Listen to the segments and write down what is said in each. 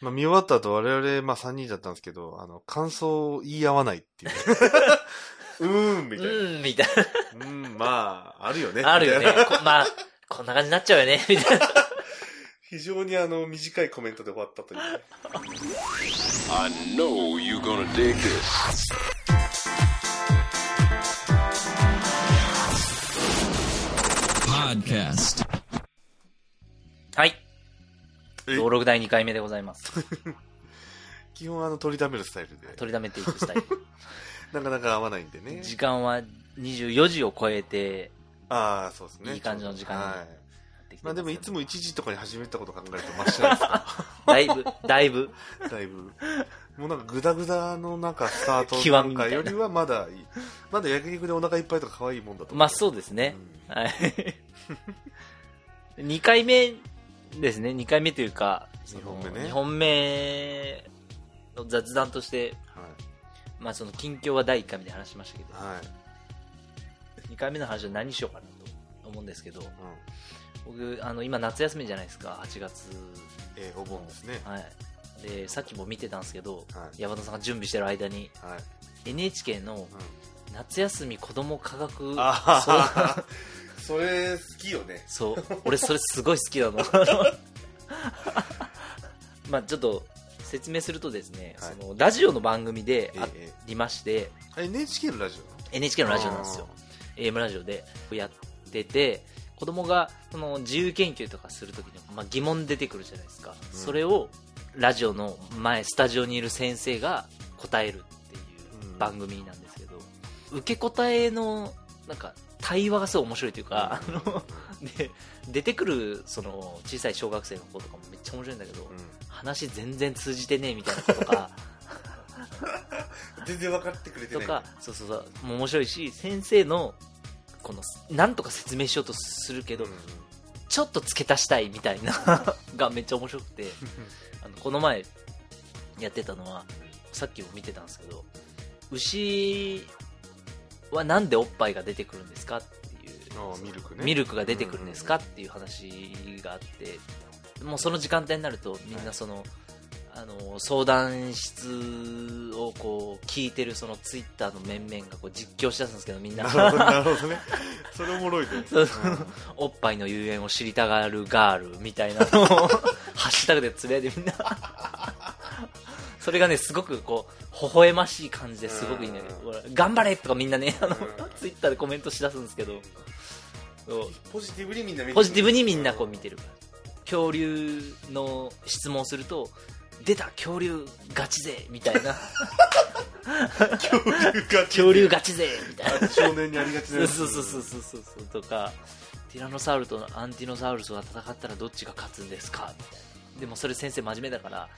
まあ見終わった後我々、まあ3人だったんですけど、あの、感想を言い合わないっていう。うーん、みうたいな。ーん、みたいうん、まあ、あるよね。な。あるよね まあ、こんな感じになっちゃうよね、みたいな。非常にあの、短いコメントで終わったというね。I know you're gonna dig this. Podcast. はい。え？登録第2回目でございます。基本あの、取りためるスタイルで。取りだめていくスタイル。なかなか合わないんでね。時間は24時を超えて、ああ、そうですね。いい感じの時間にはい。やってきてまあでもいつも。も1時とかに始めたこと考えるとマシじゃないですか？だいぶ、だいぶ、だいぶ。もうなんかグダグダのなんかスタート極みみたいなよりはまだいい。まだ焼肉でお腹いっぱいとか可愛いもんだと思う。まあそうですね。はい。2回目ですね。2回目というか、その二本目ね二本目の雑談として、はい。まあその近況は第1回目で話しましたけど、はい。2回目の話は何しようかなと思うんですけど、うん。僕、あの、今夏休みじゃないですか、8月。えー、お盆ですね。はい。で、さっきも見てたんですけど、はい山田さんが準備してる間に、はい。NHK のうん。夏休み子供科学あそうあ、それ好きよね。そう。俺それすごい好きなの。まあちょっと説明するとですね、はいそのラジオの番組であえりまして、え NHK のラジオ NHK の？ラジオなんですよ。AM ラジオでやってて、子供がその自由研究とかするときに、まあ、疑問出てくるじゃないですか、うんそれをラジオの前、スタジオにいる先生が答えるっていう番組なんですけど、受け答えのなんか対話がすごい面白いというか、あの で出てくるその小さい小学生の子とかもめっちゃ面白いんだけど、うん。話全然通じてねえみたいなことか。全然分かってくれてない。とかそうそうそうもう面白いし先生のこのなんとか説明しようとするけど、うんうん。ちょっと付け足したいみたいな がめっちゃ面白くてあのこの前やってたのはさっきも見てたんですけど牛はなんでおっぱいが出てくるんですかっていう。ミルクね。ミルクが出てくるんですかっていう話があってもうその時間帯になるとみんなその、あの相談室をこう聞いてるそのツイッターの面々がこう実況しだすんですけどみんな。なるほど、ね。それおもろいね。そう。そうおっぱいの遊園を知りたがるガールみたいなのを ハッシュタグでつぶやいてみんなそれがねすごくこう微笑ましい感じですごくいいんだけど頑張れとかみんなねあのんツイッターでコメントしだすんですけど。ポジティブにみん。な見てるポジティブにみんなこう見てる。恐竜の質問をすると出た恐竜ガチ勢みたいな。恐竜が恐竜ガチ勢。みたいな少年にありがちなそうそうそうそうそう。とかティラノサウルとアンティノサウルスが戦ったらどっちが勝つんですか？みたいなでもそれ先生真面目だから、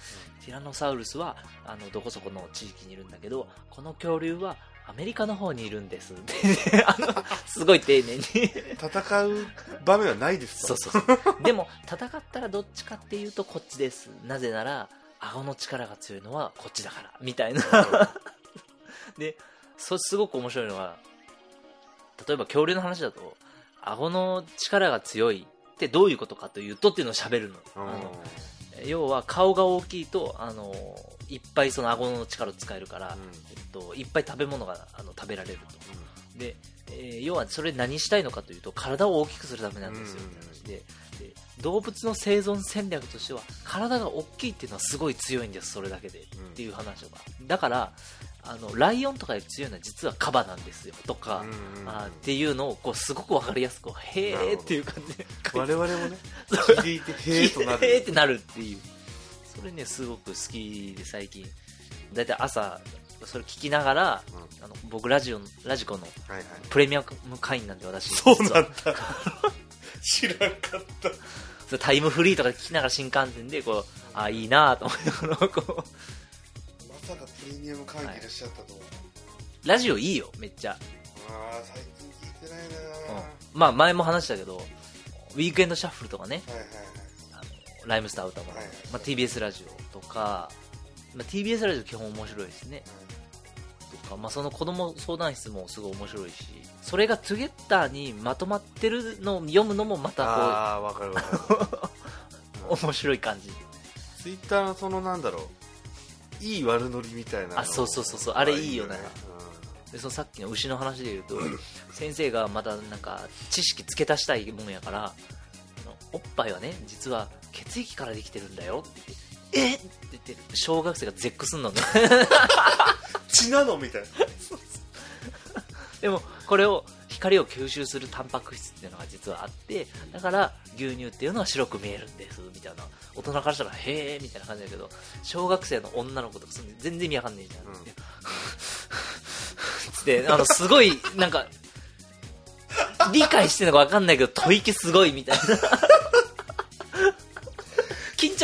ティラノサウルスはあのどこそこの地域にいるんだけどこの恐竜はアメリカの方にいるんです。すごい丁寧に。戦う場面はないですとそうそうそう。でも戦ったらどっちかっていうとこっちです。なぜなら顎の力が強いのはこっちだからみたいな。でそすごく面白いのが例えば恐竜の話だと顎の力が強いってどういうことかというとっていうのを喋るの。あの要は顔が大きいとあのいっぱいその顎の力を使えるから、えっと、いっぱい食べ物があの食べられると。で、えー要はそれ何したいのかというと体を大きくするためなんですよ。うん。って話でで動物の生存戦略としては体が大きいっていうのはすごい強いんですそれだけで、うんっていう話とか。だからあのライオンとかより強いのは実はカバなんですよとか、うんあーっていうのをこうすごく分かりやすくへーっていう感じで。我々もね聞いてへえとなる。へーってなるっていう。それねすごく好きで最近。だいたい朝それ聞きながら、うん。あの僕ラジオラジコのプレミアム会員なんで私。そうなんだ。知らんかった。タイムフリーとかで聞きながら新幹線でこうあいいなと思いながらこうまさかプレミアム会議いらっしゃったとは。ラジオいいよめっちゃ、ああ最近聞いてないなうん。はまあ前も話したけどウィークエンドシャッフルとかね。いはいはい。あのライムスター歌も、はいはいまあ、TBS ラジオとか、まあ、TBS ラジオ基本面白いですね。とか、まあ、その子供相談室もすごい面白いし。それがトゥゲッターにまとまってるのを読むのもまたああわかるわかる。こ う面白い感じ。ツイッターのそのなんだろういい悪ノリみたいなのあそうそうそうそう。あれいいよね。うでそのさっきの牛の話で言うと 先生がまたなんか知識付け足したいもんやからおっぱいはね実は血液からできてるんだよ。って言ってえっ？って言って小学生が絶句すんのね。ん血なの？みたいな。でもこれを光を吸収するタンパク質っていうのが実はあってだから牛乳っていうのは白く見えるんですみたいな。大人からしたらへえみたいな感じだけど小学生の女の子とか全然意味わかんねえじゃん、うん。でつってあのすごいなんか理解してるのかわかんないけど吐息すごいみたいな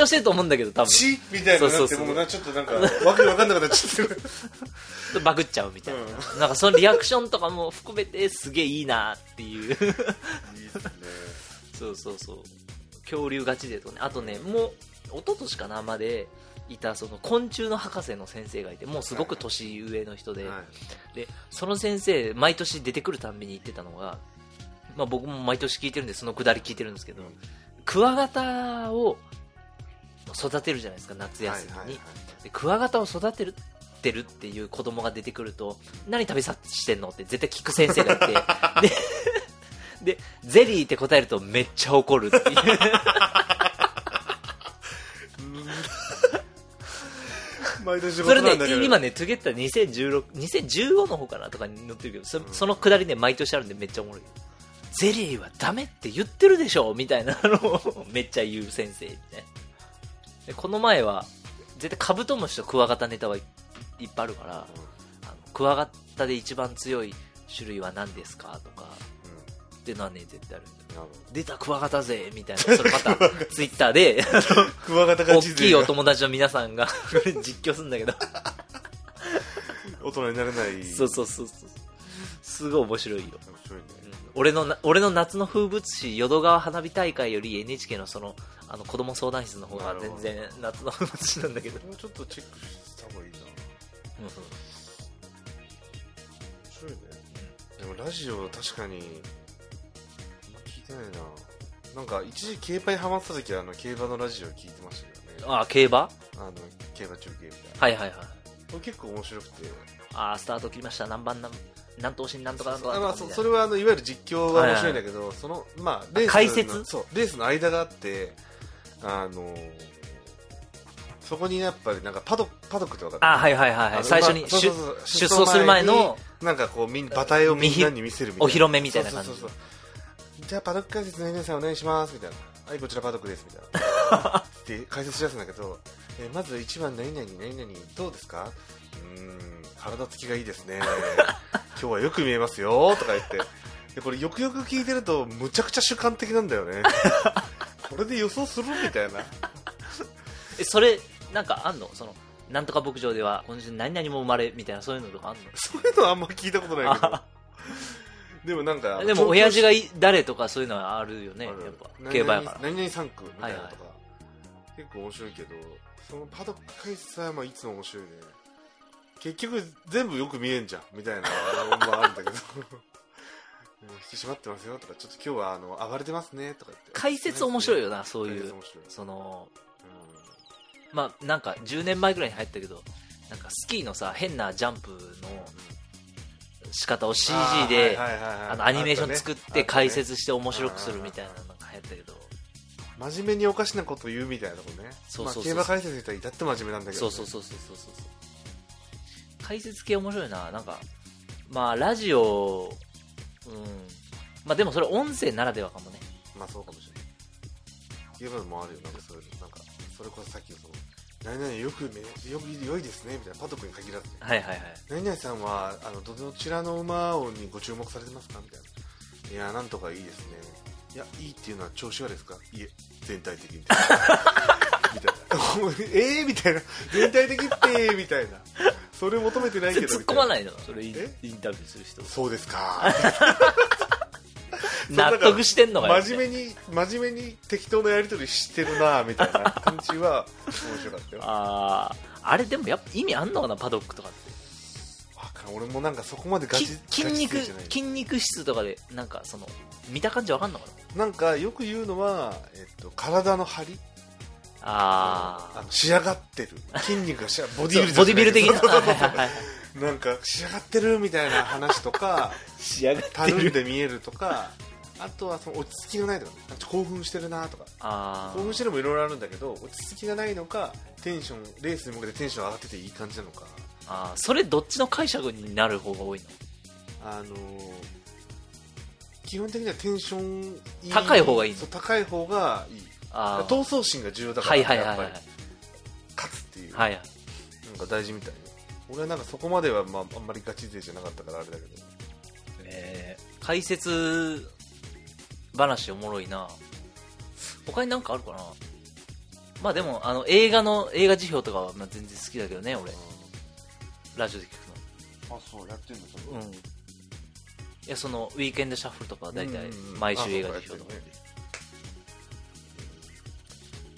してると思うんだけど多分。血みたいなのってもうなちょっとなんかわけわかんなくなっちゃってる。バグっちゃうみたいな、なんかそのリアクションとかも含めてすげえいいなっていう。いいですね。そうそうそう。恐竜ガチでとかね。あとねもう一昨年かなまでいたその昆虫の博士の先生がいてもうすごく年上の人で,、はい。でその先生毎年出てくるたんびに言ってたのが、まあ、僕も毎年聞いてるんでそのくだり聞いてるんですけど、クワガタを育てるじゃないですか夏休みに、はいはいはい。でクワガタを育てるってるっていう子供が出てくると何食べさしてんのって絶対聞く先生がいて。ででゼリーって答えるとめっちゃ怒るっていう。それね今ねトゥゲッター2016 2015の方かなとかに載ってるけどそそのくだりね毎年あるんでめっちゃおもろい。ゼリーはダメって言ってるでしょみたいなのをめっちゃ言う先生ねでこの前は絶対カブトムシとクワガタネタはいいっぱいあるからあのクワガタで一番強い種類は何ですかとかっていうのはね絶対ある出たクワガタ勢みたいなそれまたツイッターでクワガタが大きいお友達の皆さんが 実況するんだけど。大人になれない。そうそうそうそう。すごい面白いよ、面白いね。うん。俺のな俺の夏の風物詩淀川花火大会より NHK のそのあの子供相談室の方が全然夏の風物詩なんだけど、もうちょっとチェックした方がいいな。面白いね。でもラジオ確かに聞いてないな。なんか一時期競馬にハマってた時はあの競馬のラジオ聞いてましたけどね。あ競馬？あの競馬中継みたいな。はいはいはい。これ結構面白くて。あースタート切りました。何番何何頭身なんとかなんとかあまあ、それはあのいわゆる実況は面白いんだけど、そのまあレースの解説？そうレースの間があってあのそこにやっぱりなんかパドパドックって分かる？あはいはいはいはい。最初に出走する前のになんかこうみん馬体をみんなに見せるみたいな。お披露目みたいな感じ。じゃあパドック解説の皆さんお願いします。みたいな。はいこちらパドックです。みたいな。で解説しだすんだけど、えーまず1番何々何々どうですか？うーん体つきがいいですね。今日はよく見えますよ。とか言って。でこれよくよく聞いてるとむちゃくちゃ主観的なんだよね。これで予想するみたいな。えそれなんかあんの？そのなんとか牧場では今週何々も生まれみたいなそういうのとかあん そういうのはあんま聞いたことないけど。あ でもなんかのでも親父がい誰とかそういうのはあるよね。やっぱ競馬やから。何々3区みたいなのとか、は結構面白いけどそのパドック解説はまあいつも面白いね。結局全部よく見えんじゃんみたいなのもあるんだけどうん引き締まってますよとかちょっと今日はあの暴れてますねとか言って。解説面白いよなそう解い。うそのうまあなんか10年前ぐらいに入ったけどなんかスキーのさ変なジャンプの仕方を CG んであのアニメーション作って解説しして面白くするみたいなのが流行ったけど。真面目におかしなこと言うみたいなとこね。そうそうそうまあ、競馬解説の人は至って真面目なんだけど、ね、そうそうそうそうそうそう。解説系面白いな。なんかまあラジオうんまあでもそれ音声ならではかもねまあそうかもしれない。競馬もあるよ、なんかそれ、なんか、それこそさっきのその、何々よくめ、よく、良いですね、みたいな、パドックに限らずね。はいはいはい何々さんは、あの、どどちらの馬にご注目されてますかみたいな。いや、なんとかいいですね。いや、いいっていうのは調子がですか？いえ、全体的に。みたいな。えーみたいな。全体的って、みたいな。それ求めてないけど。突っ込まい。ないの？それインタビューする人。そうですか。納得してんのかよ真面目に真面目に適当なやり取りしてるなみたいな感じは面白かったよ。あああれでもやっぱ意味あんのかな？パドックとかって。俺もなんかそこまでガきチ筋肉筋肉質とかでなんかその見た感じわかんのかな？なんかよく言うのは、えっと、体の張り？ああの仕上がってる。筋肉がし ボディビルボディビル的な。なんか仕上がってるみたいな話とか仕上がってたるんで見えるとかあとはその落ち着きがないとか興奮してるなとか。あ興奮してるのもいろいろあるんだけど落ち着きがないのかテンションレースに向けてテンション上がってていい感じなのか。あー。それどっちの解釈になる方が多いの？あのー基本的にはテンションい。高い方がいいの？そう高い方がいい闘争心が重要だからはいはいはいはい。やっぱり勝つっていう、はい。はいなんか大事みたい。ね俺はなんかそこまでは、まあ、あんまりガチ勢じゃなかったからあれだけど。えー解説話おもろいな。他になんかあるかな。まあでもあの映画の映画辞表とかはまあ全然好きだけどね俺。ラジオで聞くあそうやってんのそのうん。いやそのウィークエンドシャッフルとかは大体うんうん毎週映画あ辞表とか。そうかやってるね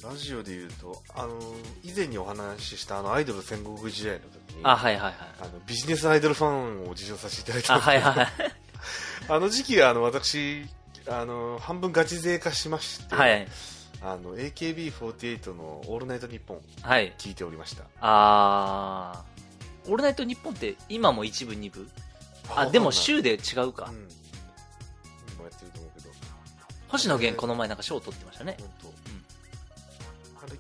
ラジオで言うとあの以前にお話ししたあのアイドル戦国時代の時にあはいはいはい。あのビジネスアイドルファンを受賞させていただいたんあはいはいはい。あの時期はあの私あの半分ガチ勢化しまして、はい。あの AKB48 の「オールナイトニッポンはい」聞いておりました。あー。オールナイトニッポンって今も一部二部？あでも週で違うか、うん。今やってると思うけど。星野源この前なんか賞を取ってましたね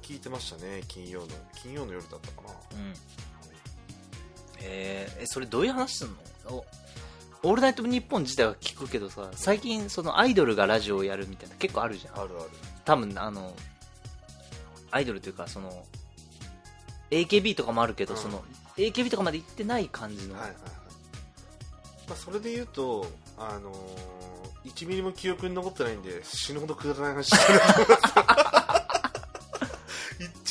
聞いてましたね金曜の金曜の夜だったかな。うん。えー。えそれどういう話すんの？おオールナイトニッポン自体は聞くけどさ最近そのアイドルがラジオをやるみたいな結構あるじゃん。あるある。多分あのアイドルというかその AKB とかもあるけど、うん。その AKB とかまで行ってない感じの、はいはいはい、まあ、それで言うと、あのー、1ミリも記憶に残ってないんで死ぬほどくだらない話してる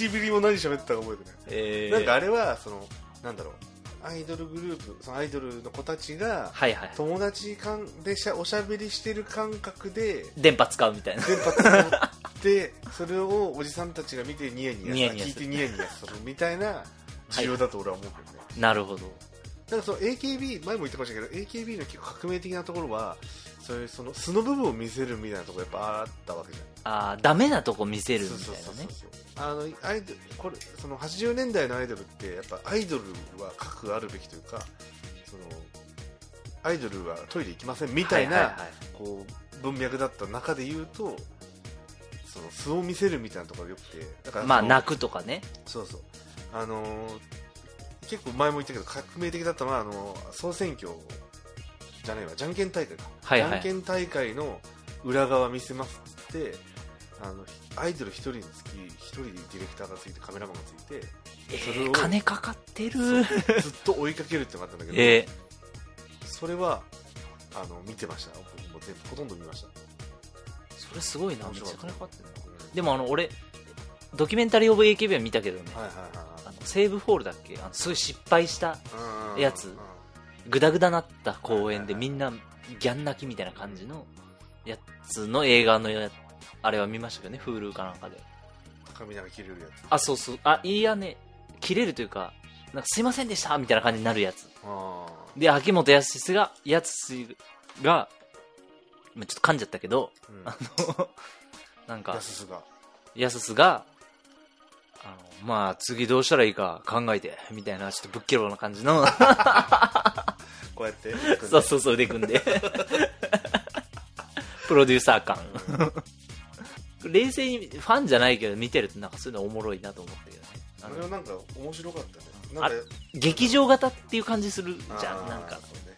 1ミリも何喋ったか覚えてない。えー。なんかあれはそのなんだろうアイドルグループそのアイドルの子たちがはいはい友達間でしゃおしゃべりしてる感覚で電波使うみたいな。電波使ってそれをおじさんたちが見てニヤニヤニヤニヤ聞いてニヤニヤするみたいな需要だと俺は思うけどね、なるほど。なんかその AKB 前も言ってましたけど AKB の結構革命的なところはそういうその素の部分を見せるみたいなところやっぱあったわけじゃんあーダメなとこ見せるみたいうなねあのアイドルこれその80年代のアイドルってやっぱアイドルは核あるべきというかそのアイドルはトイレ行きませんみたいな、こう文脈だった中で言うとその素を見せるみたいなところがよくてだからまあ泣くとかね。そうそう。あのー結構前も言ったけど革命的だったのはあのー総選挙じゃないわじゃんけん大会か、はいはい。じゃんけん大会の裏側見せますってあのアイドル1人につき1人ディレクターがついてカメラマンがついてえそれをー、金かかってる。ずっと追いかけるってのがあったんだけど、えそれはあの見てました。僕も全部ほとんど見ました、ー、それすごいな。めっちゃ金かかってるでもあの俺ドキュメンタリー・オブ AKB は見たけどね、はいはいあのセーブフォールだっけ？あのすごい失敗したはいはいやつ。グダグダなった公園でみんなギャン泣きみたいな感じのやつの映画のやあれは見ましたけどね Hulu かなんかで。髪長切れるやつ。あそうそう。あいやね切れるというかなんかすいませんでしたみたいな感じになるやつ。あで秋元康がやつがまあちょっと噛んじゃったけどー、うん。あの なんかやすすが。やすすがあのまあ次どうしたらいいか考えてみたいなちょっとぶっきろな感じの。こうやってそうそうそう腕組んで。プロデューサー感冷静にファンじゃないけど見てるとなんかそういうのおもろいなと思ったけどね。あれはなんか面白かったねなんか劇場型っていう感じするじゃんなんか。そうね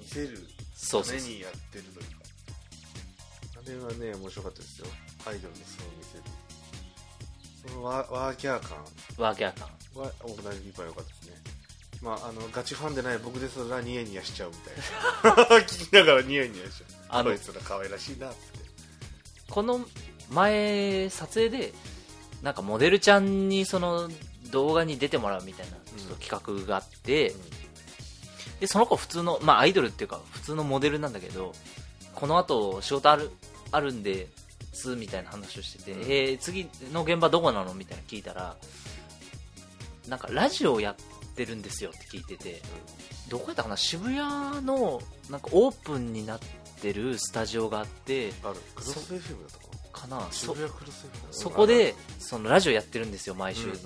見せるそうそうそう。ためにやってるというかあれはね。面白かったですよ。アイドルの素を見せる。そのワワーキャー感。ワーキャー感はオーナーに良かったですね。まあ、あのガチファンでない僕ですらニヤニヤしちゃうみたいな。聞きながらニヤニヤしちゃあのうこいつら可愛らしいなって。この前撮影でなんかモデルちゃんにその動画に出てもらうみたいなちょっと企画があって、でその子普通の、まあ、アイドルっていうか普通のモデルなんだけどこの後仕事あるあるんですみたいな話をしてて、うん。えー次の現場どこなのみたいな聞いたらなんかラジオやってるんですよって聞いてて、どこやったかな？渋谷のなんかオープンになってるスタジオがあってある。クロス FM だったかかな。そそこでそのラジオやってるんですよ毎週、うんうんうん。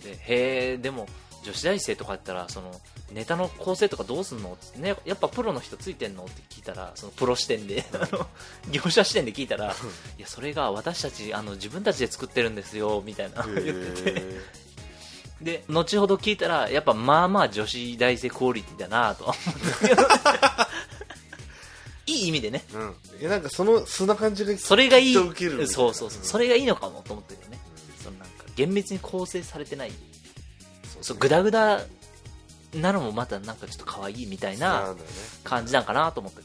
でへえでも女子大生とかやったらそのネタの構成とかどうすんの？って、ね、やっぱプロの人ついてんの？って聞いたらそのプロ視点で、業者視点で聞いたらいやそれが私たちあの自分たちで作ってるんですよみたいな言ってて。へで後ほど聞いたらやっぱまあまあ女子大生クオリティだなとは思ったけどいい意味でね。ーうん。いやなんかそのそんな感じがそれがいい。きっと受けるそうそうそう。それがいいのかもと思ってるよね。そのなんか厳密に構成されてない。そうグダグダなのもまたなんかちょっと可愛いみたいそうななんだよね。感じなんかなと思ってる。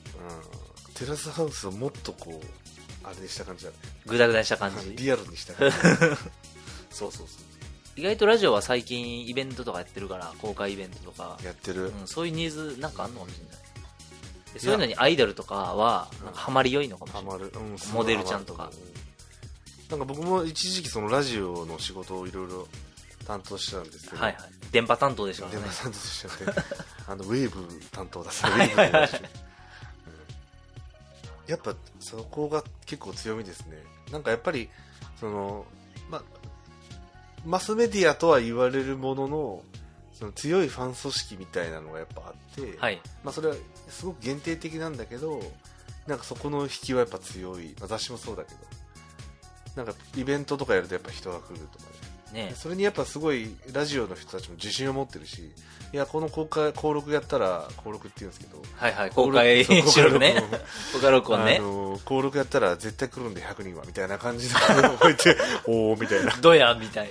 うん。テラスハウスをもっとこうあれにした感じだね。グダグダにした感じ。リアルにした感じ そうそうそう。意外とラジオは最近イベントとかやってるから公開イベントとか、やってる。うん、そういうニーズなんかあんのかもしれない。でそういうのにアイドルとかはハマり良いのかもしれない。ハマる、うんモデルちゃんとか。なんか僕も一時期そのラジオの仕事をいろいろ担当してたんですけど、はいはい。電波担当でしょうね。電話担当しちゃってあのウェーブ担当だった。はいはいはいウェーブの話 うん。やっぱそこが結構強みですね。なんかやっぱりそのまマスメディアとは言われるもののその強いファン組織みたいなのがやっぱあって、はい。まあ、それはすごく限定的なんだけどなんかそこの引きはやっぱ強い、まあ、雑誌もそうだけど。なんかイベントとかやるとやっぱ人が来るとかね。ね。それにやっぱすごいラジオの人たちも自信を持ってるしいやこの公開登録やったら登録って言うんですけどはいはい公開そう収録ね。公開 録音ね。あの登録やったら絶対来るんで100人はみたいな感じ でこうやっておおみたいな。どやみたい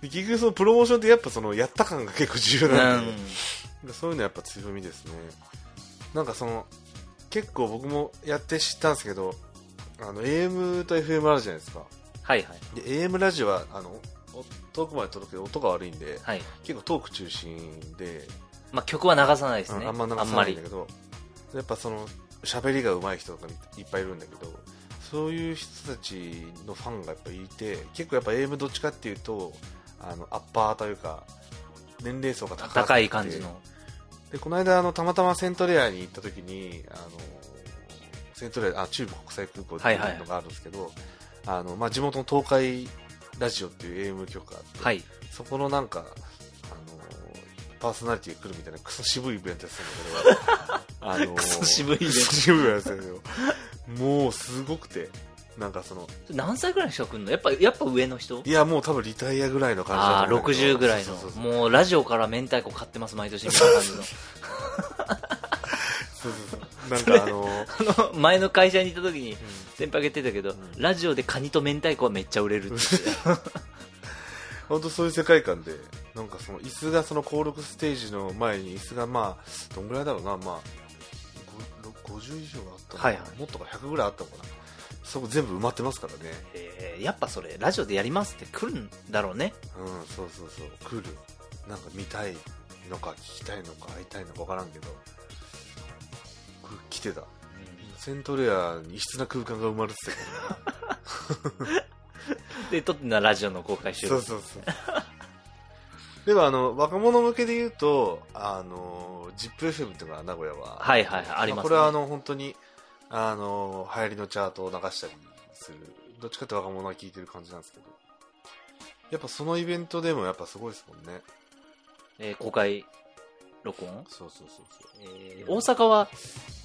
で結局そのプロモーションってやっぱそのやった感が結構重要ななん。で、でそういうのやっぱ強みですねなんかその結構僕もやって知ったんですけどあの AM と FM あるじゃないですか。はいはい。で AM ラジオはあのお遠くまで届くけど音が悪いんではい。結構トーク中心で、まあ曲は流さないですね。あんま流さないんだけどやっぱその喋りが上手い人とかいっぱいいるんだけどそういう人たちのファンがやっぱいて結構やっぱ AM どっちかっていうとあのアッパーというか年齢層が高い感じのでこの間あのたまたまセントレアに行った時にあのセントレアあ中部国際空港っていうのがあるんですけど、あのまあ、地元の東海ラジオっていう AM 局があって、はい。そこのなんかあのパーソナリティが来るみたいなクソ渋いイベントやってたんだけど あのクソ渋いイベント。渋いやつですよ。もうすごくてなんかその何歳ぐらいの人が来るの？やっぱやっぱ上の人？いやもう多分リタイアぐらいの感じああだと思うんだけど60ぐらいの。もうラジオから明太子買ってます毎年。みたいな感じのそうそうそう。なんかあのあの前の会社にいた時に先輩が言ってたけど、ラジオでカニと明太子はめっちゃ売れるって 本当そういう世界観でなんかその椅子がその登録ステージの前に椅子がまあどんぐらいだろうな。まあごろ50以上あったのかな、はいはい。もっとか100ぐらいあったのかなそこ全部埋まってますからね。えー。やっぱそれラジオでやりますって来るんだろうね。うんそうそうそう。来る。なんか見たいのか聞きたいのか会いたいのか分からんけど。来てた。セントレアに異質な空間が生まれてたからねで撮ってんのはラジオの公開収録。そうそうそう。でもあの若者向けで言うとあの ZIPFM っていうのが名古屋は。はいはいはいありますね。これはあの本当にあの流行りのチャートを流したりする。どっちかって若者が聞いてる感じなんですけど。やっぱそのイベントでもやっぱすごいですもんね。えー公開録音、そうそうそうえー大阪は、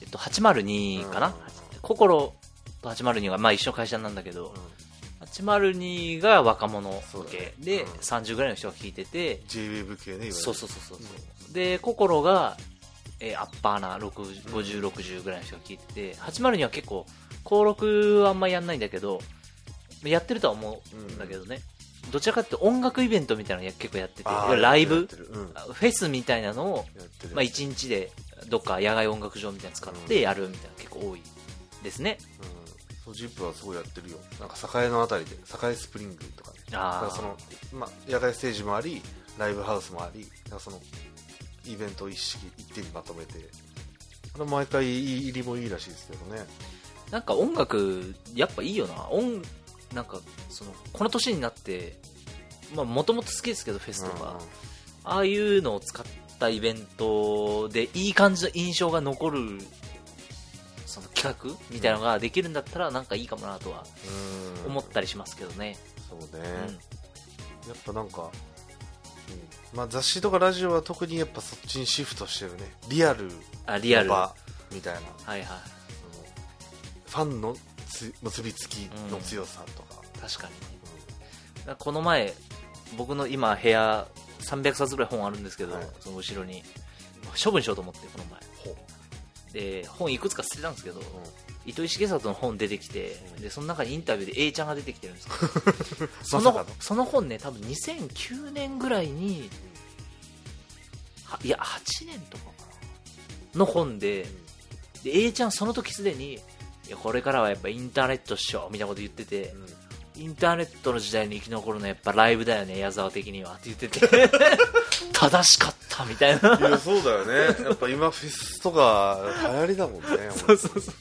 えっと、802かな、うん。心と802が、まあ、一緒の会社なんだけど、802が若者向けねで、うん。30ぐらいの人が聞いてて、JWAVE 系ねそうそうそうそう、で心が、えーアッパーな60 5060ぐらいの人が聞いてて802は結構登録はあんまやんないんだけどやってるとは思うんだけどね、どちらかって音楽イベントみたいなのや結構やっててライブうん。やフェスみたいなのを、まあ、1日でどっか野外音楽場みたいなの使ってやるみたいなの結構多いですね。うん、そうジップはすごいやってるよ。なんか栄のあたりで栄スプリングとか。ねだあその、まあ、野外ステージもありライブハウスもありそのイベントを一式一手にまとめて。あれ毎回入りもいいらしいですけどね。なんか音楽やっぱいいよな。音なんかそのこの年になってまあもともと好きですけどフェスとか、ああいうのを使ったイベントでいい感じの印象が残るその企画みたいなのができるんだったらなんかいいかもなとはうん。思ったりしますけどね、そううね、ん。やっぱなんか、うんまあ、雑誌とかラジオは特にやっぱそっちにシフトしてるね。リアルあリアル。場みたいな、いはい。そのファンのつ結びつきの強さとか、確かにだからこの前僕の今部屋300冊ぐらい本あるんですけど、はい。その後ろに。処分しようと思ってこの前。ほで本いくつか捨てたんですけど、う糸井重里の本出てきて、うん。でその中にインタビューで A ちゃんが出てきてるんですけど。そのその本ね多分2009年ぐらいにはいや8年とかかな。の本でで A ちゃんその時すでにいやこれからはやっぱインターネットっしょみたいなこと言ってて、インターネットの時代に生き残るのはやっぱライブだよね矢沢的にはって言ってて 正しかったみたいな。いやそうだよね。やっぱ今フェスとか流行りだもんね そうそうそう。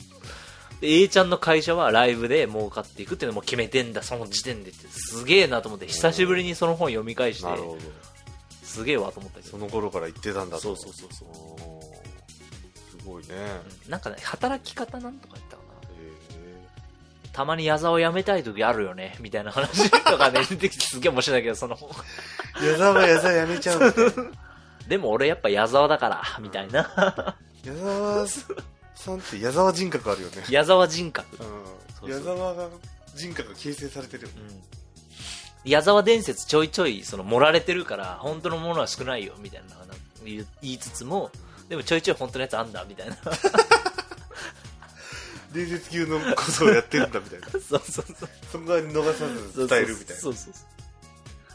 で A ちゃんの会社はライブで儲かっていくっていうのも決めてんだその時点でって。すげえなと思って久しぶりにその本読み返して。なるほど。すげえわと思ったけど。その頃から言ってたんだと。そうそうそうそう。すごいね、うん。なんかね働き方なんとか言ったたまに矢沢辞めたい時あるよねみたいな話とかね出てきてすげえ面白いんだけどその。矢沢は矢沢やめちゃう でも俺やっぱ矢沢だからみたいな。矢沢さんって矢沢人格あるよね。矢沢人格。うん。矢沢が人格が形成されてるよね。矢沢伝説ちょいちょいその盛られてるから本当のものは少ないよみたいな言いつつもでもちょいちょい本当のやつあんだみたいな伝説級のことをやってるんだみたいな。そうそうそう。そこは逃さず伝えるみたいな。そうそうそう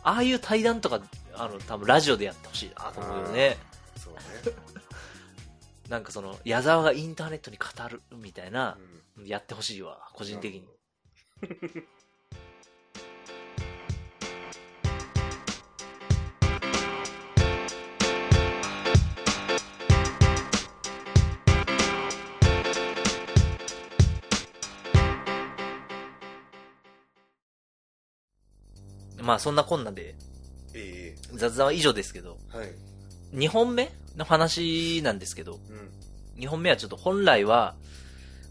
ああいう対談とかあの多分ラジオでやってほしいなと思うよね。そうね、なんかその矢沢がインターネットに語るみたいなう、ん。やってほしいわ個人的にまあそんなこんなでえ雑談は以上ですけどえはい。2本目の話なんですけどうん。2本目はちょっと本来は、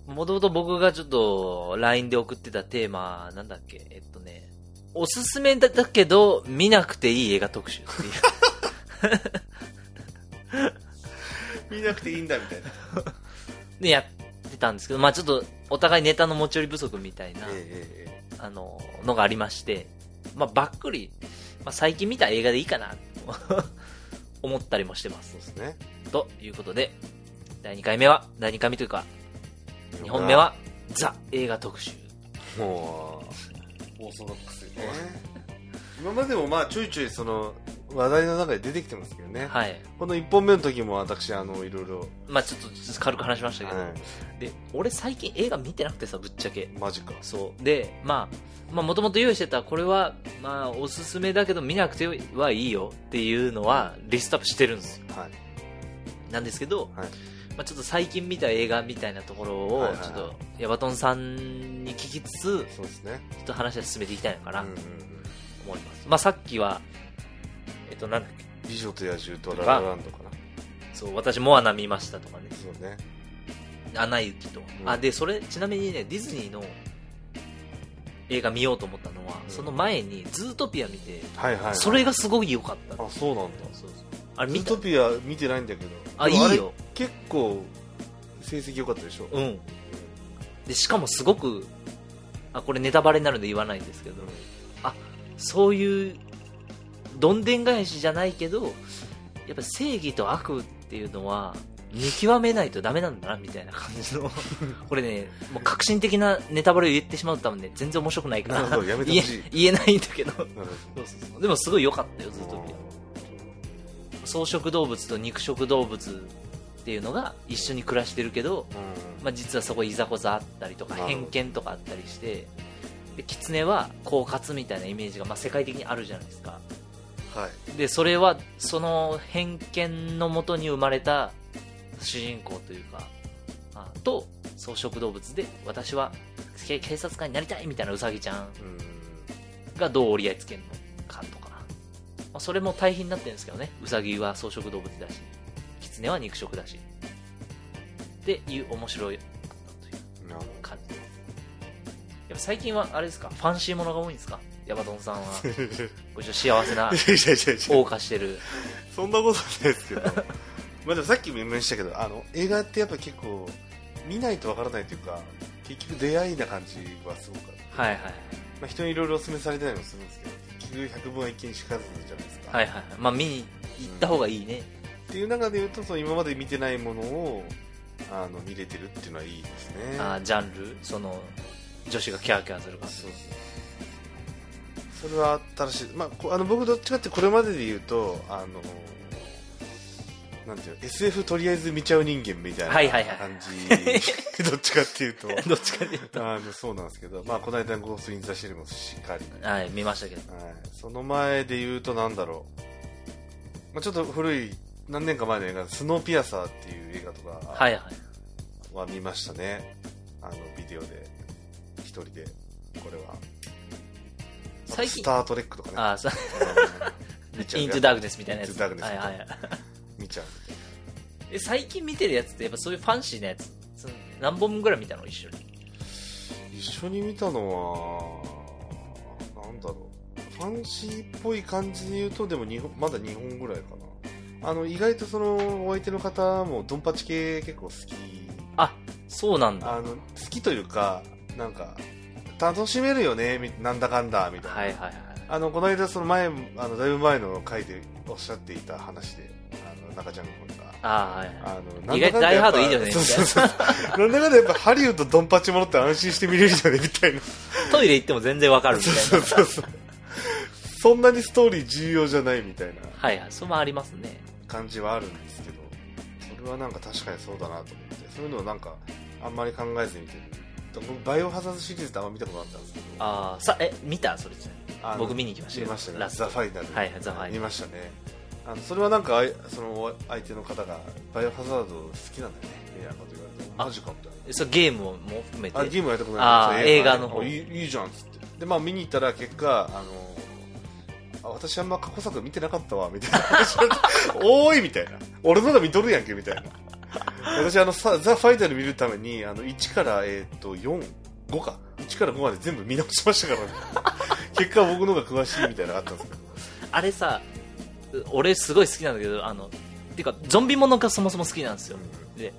もともと僕がちょっと LINE で送ってたテーマ、なんだっけ、えっとね、おすすめだけど見なくていい映画特集っていう。見なくていいんだみたいな。でやってたんですけど、まあちょっとお互いネタの持ち寄り不足みたいな、えええ。あの、のがありまして、まあばっくり、まあ最近見た映画でいいかな、思ったりもしてますそう。ですねということで、第2回目は、第2回目というか、2本目は、ザ映画特集。もうオーソドックスね今までもまあちょいちょいその話題の中で出てきてますけどね、はい。この1本目の時も私あのいろいろ、まあちょっと軽く話しましたけど、はで、俺最近映画見てなくてさ、ぶっちゃけ。い、マジかそう。で、まあ、まあもともと用意してた、これは、まあおすすめだけど見なくてはいいよっていうのは、リストアップしてるんですよ。はいなんですけど、はいまあちょっと最近見た映画みたいなところをちょっと、ヤバトンさんに聞きつつ、そうですねちょっと話を進めていきたいのかなとうんうんうん思います。まあさっきは、えっと、なんだっけ、美女と野獣とララランドかな。そう、私モアナ見ましたとかね。そうね。アナ雪と、うん。あでそれちなみにねディズニーの映画見ようと思ったのは、うん。その前にズートピア見て、はいはい、はい、それがすごい良かった。あそうなんだ。そうそう。あれ見た？ミトピア見てないんだけど。あいいよ。結構成績良かったでしょ？うん。でしかもすごくあこれネタバレになるんで言わないんですけど。そういうどんでん返しじゃないけどやっぱ正義と悪っていうのは見極めないとダメなんだなみたいな感じの。これねもう革新的なネタバレを言ってしまうと多分ね全然面白くないから言え言えないんだけど。そうそうそう。でもすごい良かったよずっと草食動物と肉食動物っていうのが一緒に暮らしてるけど、うん。まあ、実はそこいざこざあったりとか偏見とかあったりしてで狐は狡猾みたいなイメージがまあ世界的にあるじゃないですかはい。でそれはその偏見のもとに生まれた主人公というかあと草食動物で私はけ警察官になりたいみたいなウサギちゃんうん。がどう折り合いつけるのかとか、まあ、それも対比になってるんですけどね。ウサギは草食動物だし狐は肉食だし。っていう面白いという感じ。やっぱ最近はあれですか？ファンシーものが多いんですか？ヤバトンさんは。ご一緒幸せな謳歌してる。そんなことないですけど。まあでもさっきも言いましたけどあの映画ってやっぱ結構見ないとわからないというか結局出会いな感じはすごくあはいはいまあ、人にいろいろお勧めされたりもするんですけど結局百分は一見にしかずじゃないですか、はいはいはい。まあ見に行った方がいいね、っていう中で言うとその今まで見てないものをあの見れてるっていうのはいいですね。あージャンル？その女子がキャーキャーする感じ。そうそうそれは新しい、まあ、こあの僕どっちかってこれまでで言うとあのなんていうの SF とりあえず見ちゃう人間みたいなはいはいはい。感じ、どっちかっていうと。どっちかっていうと。あのそうなんですけど、まあ、この間のゴースト・イン・ザ・シェルもしっかり、はい、はい見ましたけど。その前で言うとなんだろう、まあ、ちょっと古い何年か前の映画「スノーピアサー」っていう映画とかはいはい。は見ましたね。あのビデオで。一人で。これは最近。スター・トレックとかね。あーさイントゥダークネスみたいなやつ。イントゥダークネスはいはい。はい見ちゃう。え最近見てるやつってやっぱそういうファンシーなやつ？何本ぐらい見たの？一緒に。一緒に見たのはなんだろう。ファンシーっぽい感じで言うとでも2本まだ2本ぐらいかな。あの意外とそのお相手の方もドンパチ系結構好き。あそうなんだ。あの好きというかなんか楽しめるよねみなんだかんだみたいな、はいはいはい。あのこの間その前あのだいぶ前の回でおっしゃっていた話であの中ちゃん君があーはいはい。あの意外とダイハードいいよねそうそうそう。な。んだかんだやっぱハリウッドドンパチものって安心して見れるよねみたいな。トイレ行っても全然わかるみたいな。そうそうそう。そんなにストーリー重要じゃないみたいな。はいはいそれもありますね。感じはあるんですけどそれはなんか確かにそうだなと思って。そういうのをなんかあんまり考えずに見てる僕バイオハザードシリーズってあんま見たことなかったんですけど。ああさえ見た？それあ。の僕見に行きましたよ。見ましたね。ラスト。ザ・ファイナル。はいはいザファイナル。見ましたね。あのそれはなんかその相手の方がバイオハザード好きなんだよね。みたいなこと言われてあマジかみたいなえそれゲームも含めて？あゲームやりたくない映画。の方。あいいいいじゃんっつって。でまあ見に行ったら結果あのあ私あんま過去作見てなかったわみたいな。話になっておーいみたいな。俺のが見とるやんけみたいな 私あのさザ・ファイナル見るためにあの1から、えー、と45か。1から5まで全部見直しましたから、ね、結果僕の方が詳しいみたいなのがあったんですけどあれさう俺すごい好きなんだけどあのてかゾンビものがそもそも好きなんですよ。で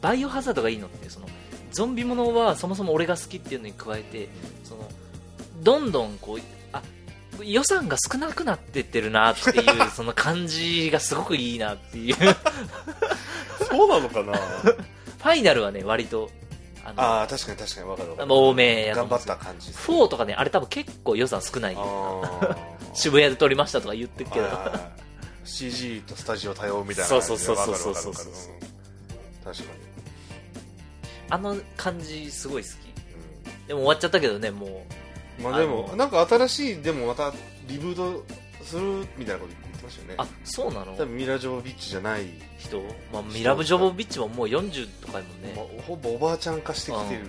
バイオハザードがいいのってそのゾンビものはそもそも俺が好きっていうのに加えてそのどんどんこうあ予算が少なくなってってるなっていうその感じがすごくいいなっていう。フそうなのかな？ァイナルはね割とあのああ確かに確かに分かる分かる。多めやと頑張った感じです4とかねあれ多分結構予算少ない。渋谷で撮りましたとか言ってるけど。CG とスタジオ対応みたいなそうそうそうそうわかるわかるわかる。そうそううん。確かあの感じすごい好き。に、でも終わっちゃったけどねもう。うんまあでもなんか新しいでもまたリブートするみたいなこと言ってましたよね。あそうなの？多分ミラ・ジョボビッチじゃない、人、まあ、ミラブ・ジョボビッチももう40とかやもんね。まあ、ほぼおばあちゃん化してきてる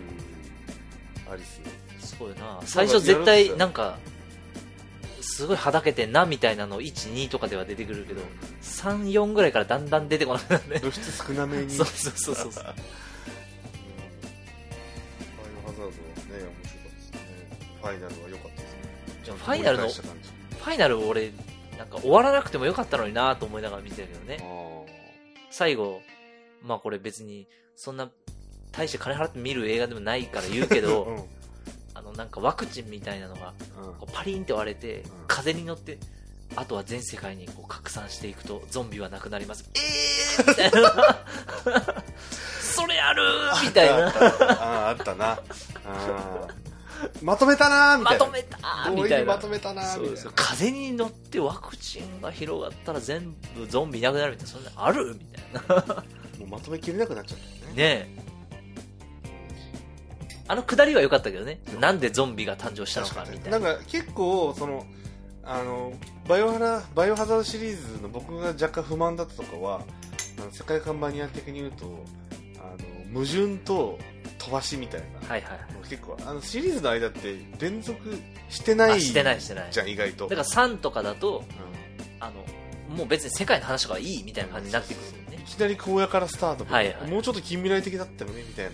アリス。すごいな。最初絶対なんかすごいはだけてんなみたいなの12とかでは出てくるけど34ぐらいからだんだん出てこなくなるね。露出少なめに。そうそうそうそうファイナルは良かったですね。ファイナルのファイナル俺なんか終わらなくてもよかったのになと思いながら見てたけどね。あ最後まあこれ別にそんな大して金払って見る映画でもないから言うけーどうん。あのなんかワクチンみたいなのがうパリンって割れて、ん。風に乗ってあとは全世界にこう拡散していくとゾンビはなくなります。えー！みたいな。それあるー！みたいな。あああったな。あーまとめたなーみたいな。まとめたー強みたいな。まとめたなーみたいな。風に乗ってワクチンが広がったら全部ゾンビいなくなるみたいなそんなのあるみたいな。もうまとめきれなくなっちゃったよね。ねえ。あのくだりは良かったけどね。なんでゾンビが誕生したの確かかみたいな。に。なんか結構そのあのバイオハラバイオハザードシリーズの僕が若干不満だったとかは世界観マニア的に言うとあの矛盾と飛ばしみたいな、はいはい。結構あのシリーズの間って連続してないあしてないしてない。じゃん意外と。だから3とかだとうあのもう別に世界の話とかはいいみたいな感じになってくるもんね。んいきなり荒野からスタート、はいはい。もうちょっと近未来的だったよねみたいな。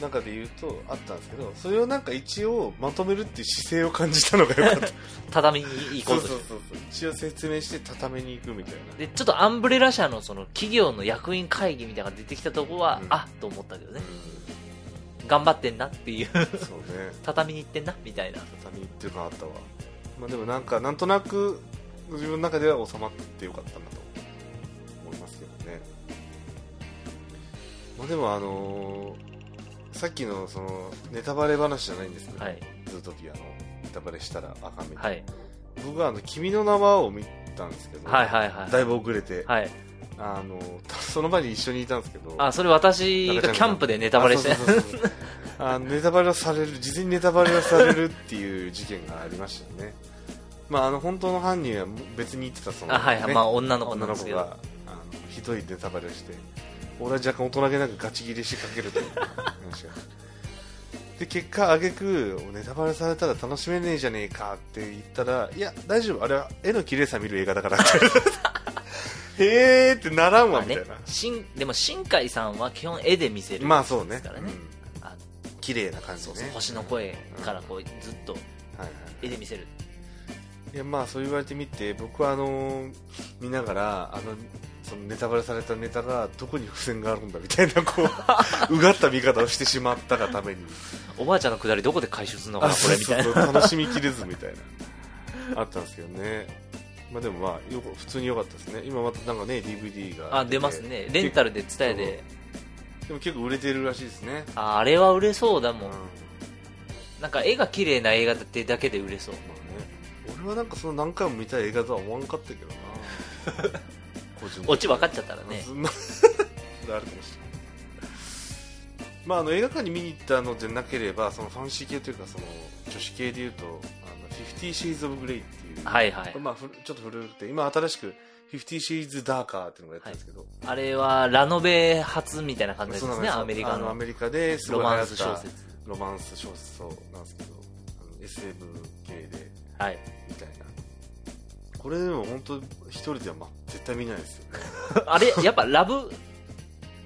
中で言うとあったんですけどそれをなんか一応まとめるっていう姿勢を感じたのがよかった。畳に行こと。そううそうそうそう。一応説明して畳に行くみたいな。でちょっとアンブレラ社のその企業の役員会議みたいなのが出てきたところは、うん。あっと思ったけどね頑張ってんなっていう。うんそうね。畳に行ってんなみたいな。畳っていうのがあったわまあでもなんかなんとなく自分の中では収まってよかったなと。思いますけどね。まあでもあのーさっきのそのネタバレ話じゃないんですけど、はい。ズートピアのネタバレしたらあかんみたいな、はい。僕はあの「君の名は」を見たんですけど、はいはいはい。だいぶ遅れて、はいあの その場に一緒にいたんですけど。あそれ私がキャンプでネタバレしてあネタバレをされる事前にネタバレをされるっていう事件がありましたよね。まああの本当の犯人は別に言ってたその、あはいはい、ねまあ女の子女なんですけどの子があのひどいネタバレをして俺は若干大人げなくガチ切れしかけるという話が。で結果挙句ネタバレされたら楽しめねえじゃねえかって言ったらいや大丈夫。あれは絵の綺麗さ見る映画だからってへーってならんわみたいな、しんでも新海さんは基本絵で見せるまあそうね。からね、うん。あ綺麗な感じね。そうそう星の声からこうずっと絵で見せる。いやまあそう言われてみて僕はあのー見ながらあのそのネタバレされたネタがどこに伏線があるんだみたいなこう うがった見方をしてしまったがために。おばあちゃんのくだりどこで回収するのかなあこれみたいな。楽しみきれずみたいな。あったんですけどねまあでもまあよく普通に良かったですね。今またなんかね DVD があ出ますね。レンタルで伝えででも結構売れてるらしいですね。ああれは売れそうだもん。うん。まなんか絵が綺麗な映画ってだけで売れそう。あね。俺はなんかその何回も見たい映画とは思わんかったけどな。オチ分かっちゃったらね。あるかもしれない。まああの映画館に見に行ったのでなければそのファンシー系というかその女子系でいうとあの50 Shades of Grey っていう、はいはい。まあ、ふちょっと古くて今新しく50 Shades Darker っていうのがやってるんですけど、あれはラノベ初みたいな感じですねアメリカの。あアメリカですごロマンス小説。ロマンス小説。そうなんですけど SF 系で。はい。みたいな。これでも本当一人では、まあ、絶対見ないですよね。あれやっぱラブ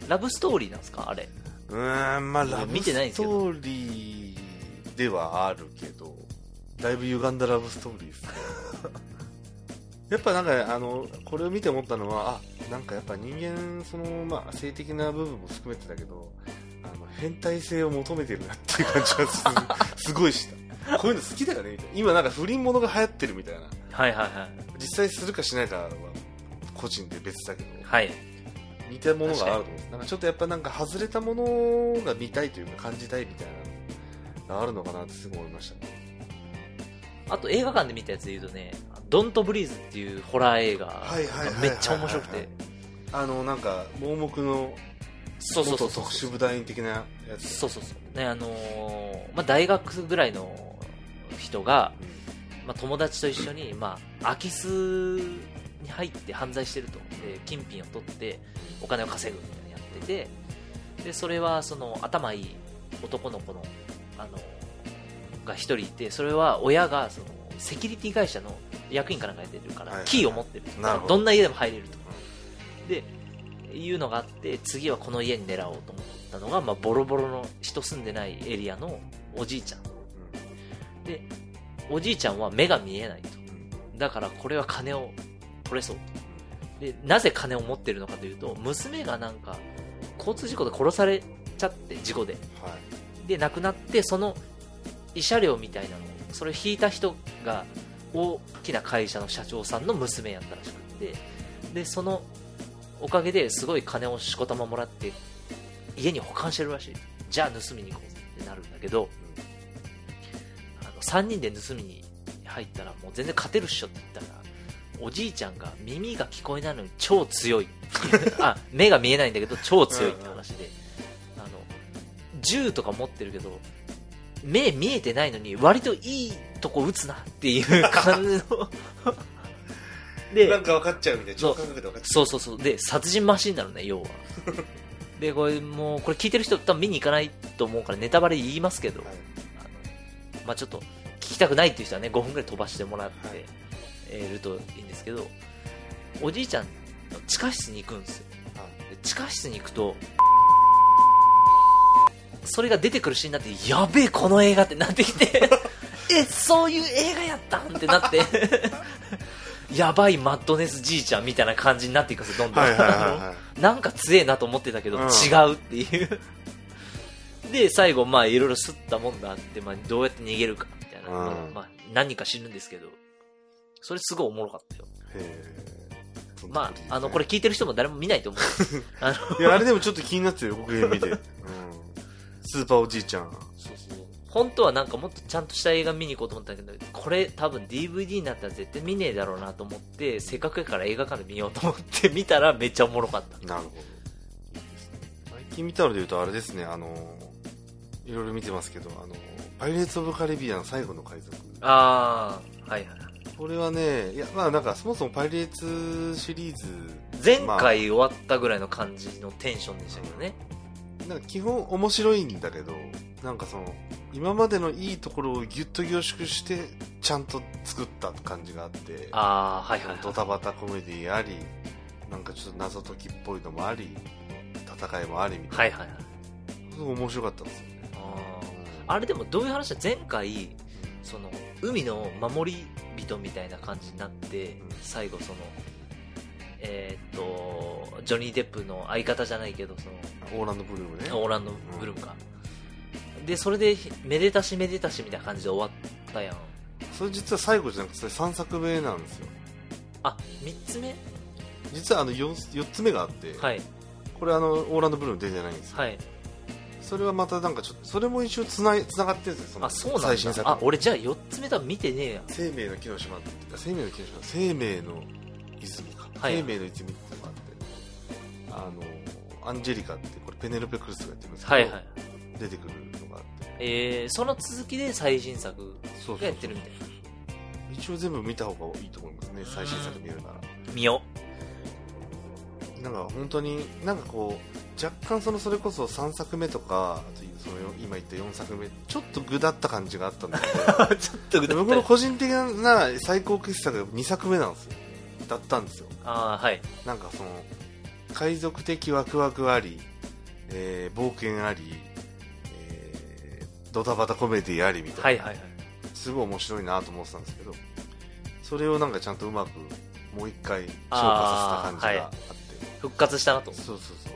ラブストーリーなんですか？あれ。うーんまあラブストーリーではあるけどだいぶ歪んだラブストーリーですねやっぱなんかあのこれを見て思ったのはあなんかやっぱ人間その、まあ、性的な部分も含めてだけどあの変態性を求めてるなっていう感じがす すごいした。こういうの好きだよねみたいな。今なんか不倫ものが流行ってるみたいな。はいはいはい。実際するかしないかは個人で別だけど。はい。似たものがあると思う。なんかちょっとやっぱなんか外れたものが見たいというか感じたいみたいなのがあるのかなってすごい思いましたねあと映画館で見たやつで言うとね「ドントブリーズっていうホラー映画はいはいはいはいはい。めっちゃ面白くて。あのなんか盲目のそうそうそう特殊部隊員的なやつ。そうそうそう。ねあのーまあ、大学ぐらいの人が、まあ、友達と一緒に、まあ、空き巣に入って犯罪してると。で金品を取ってお金を稼ぐみたいなのやってて。でそれはその頭いい男の子の、あのが一人いてそれは親がそのセキュリティ会社の役員かなんかやってるから、はいはいキーを持ってるなるほど。どんな家でも入れるとでいうのがあって次はこの家に狙おうと思ったのが、まあ、ボロボロの人住んでないエリアのおじいちゃん。でおじいちゃんは目が見えないと。だからこれは金を取れそうと。でなぜ金を持ってるのかというと娘がなんか交通事故で殺されちゃって事故で。はい。で亡くなってその慰謝料みたいなのをそれ引いた人が大きな会社の社長さんの娘やったらしくてでそのおかげですごい金をしこたまもらって家に保管してるらしい。じゃあ盗みに行こうってなるんだけどあの3人で盗みに入ったらもう全然勝てるっしょって言ったらおじいちゃんが耳が聞こえないのに超強い。あ目が見えないんだけど超強いって話であの銃とか持ってるけど目見えてないのに割といいとこ撃つなっていう感じの。でなんか分かっちゃうみたいなっちゃそうそうそう。で殺人マシンなのね要は。でこれもうこれ聞いてる人多分見に行かないと思うからネタバレ言いますけど、うはい。あのまあ、ちょっと聞きたくないっていう人はね5分ぐらい飛ばしてもらって、はい。えーるといいんですけどおじいちゃんの地下室に行くんですよ。はい。で地下室に行くとそれが出てくるシーンになってやべえこの映画ってなってきて えそういう映画やったんってなって。やばいマッドネスじいちゃんみたいな感じになっていくんですよどんどん、はいはいはいはなんか強えなと思ってたけど、うん。違うっていう。で最後まあいろいろ吸ったもんだって、まあ、どうやって逃げるかみたいな、うん。まあ、何人か死ぬんですけど。それすごいおもろかったよ。まああのこれ聞いてる人も誰も見ないと思う。あのいやあれでもちょっと気になってる予告編見て、うん、スーパーおじいちゃん。そうそう。本当はなんかもっとちゃんとした映画見に行こうと思ったけどこれ多分 DVD になったら絶対見ねえだろうなと思ってせっかくやから映画館で見ようと思って見たらめっちゃおもろかった。なるほど。最近見たので言うとあれですね。あのいろいろ見てますけどあのパイレーツ・オブ・カリビアン最後の海賊。ああはいはいこれはねいやまあなんかそもそもパイレーツシリーズ。前回終わったぐらいの感じのテンションでしたけどね、なんか基本面白いんだけどなんかその今までのいいところをギュッと凝縮してちゃんと作った感じがあってああはいはい、はい、ドタバタコメディありなんかちょっと謎解きっぽいのもあり戦いもありみたいな、はいはい面白かったんです。よねあれでもどういう話だ前回その海の守り人みたいな感じになって、ん。最後そのえーっとジョニー・デップの相方じゃないけどそのオーランド・ブルームね。オーランド・ブルームか、でそれでめでたしめでたしみたいな感じで終わったやん。それ実は最後じゃなくてそれ3作目なんですよ。あ三3つ目？実はあの 4, 4つ目があって、はい。これあのオーランド・ブルーム出てないんですよ、はい。それはまたなんかちょっとそれも一応つないつながってるんですよそのあそうなん最新作。だあ俺じゃあ4つ目多分見てねえや。生命の木の島って生命の木の島生命の泉か、はい。生命の泉っていうのがあってあのアンジェリカってこれペネロペ・クルスがやってるんですけど、はいはい。出てくるのがあって。えー、その続きで最新作がやってるみたいな。一応全部見た方がいいと思いますね最新作見るなら。見よ。なんか本当になんかこう若干そのそれこそ3作目とかその今言った4作目ちょっと具だった感じがあったんだけど ちょっと具で僕の個人的な最高傑作が2作目なんですよ。だったんですよ。ああはい。なんかその海賊的ワクワクあり、えー冒険あり、えードタバタコメディありみたいな、はいはいはい。すごい面白いなと思ってたんですけどそれをなんかちゃんとうまくもう一回消化させた感じがあって。復活したなとそうそうそう。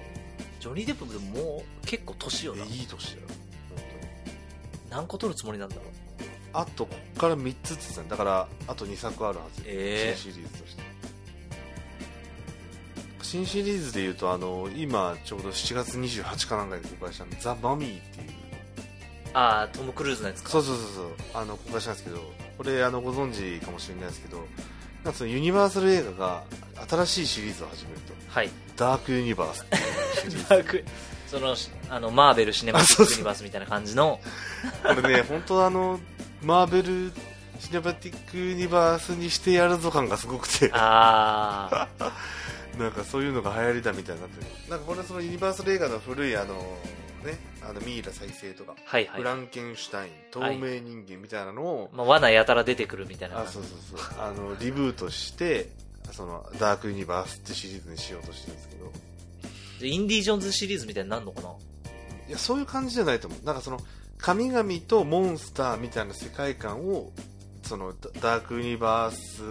ジョニー・デップでももう結構年よな。えいい年だよ。何個取るつもりなんだろう。あとこっから3つって言ってたんだからあと2作あるはず、えー。新シリーズとして新シリーズでいうとあの今ちょうど7月28かなんかで公開した「ザ・マミー」っていう。ああトム・クルーズのやつか。そうそうそうそう。あの公開したんですけどこれあのご存知かもしれないですけどなんかそのユニバーサル映画が新しいシリーズを始めると。はい。ダークユニバースっていう。シリーズダークそのあのマーベル・シネマティック・ユニバースみたいな感じの。これね本当あのマーベルシネマティックユニバースにしてやるぞ感がすごくて。あなんかそういうのが流行りだみたいになってる。なんかこれそのユニバーサル映画の古いあのねあのミイラ再生とか、あはいはい。フランケンシュタイン透明人間みたいなのを、まあ、罠やたら出てくるみたいな。あそうそうそう。あのリブートしてそのダークユニバースってシリーズにしようとしてるんですけど。インディ・ジョーンズシリーズみたいになるのかな？いやそういう感じじゃないと思う。なんかその神々とモンスターみたいな世界観をそのダダークユニバース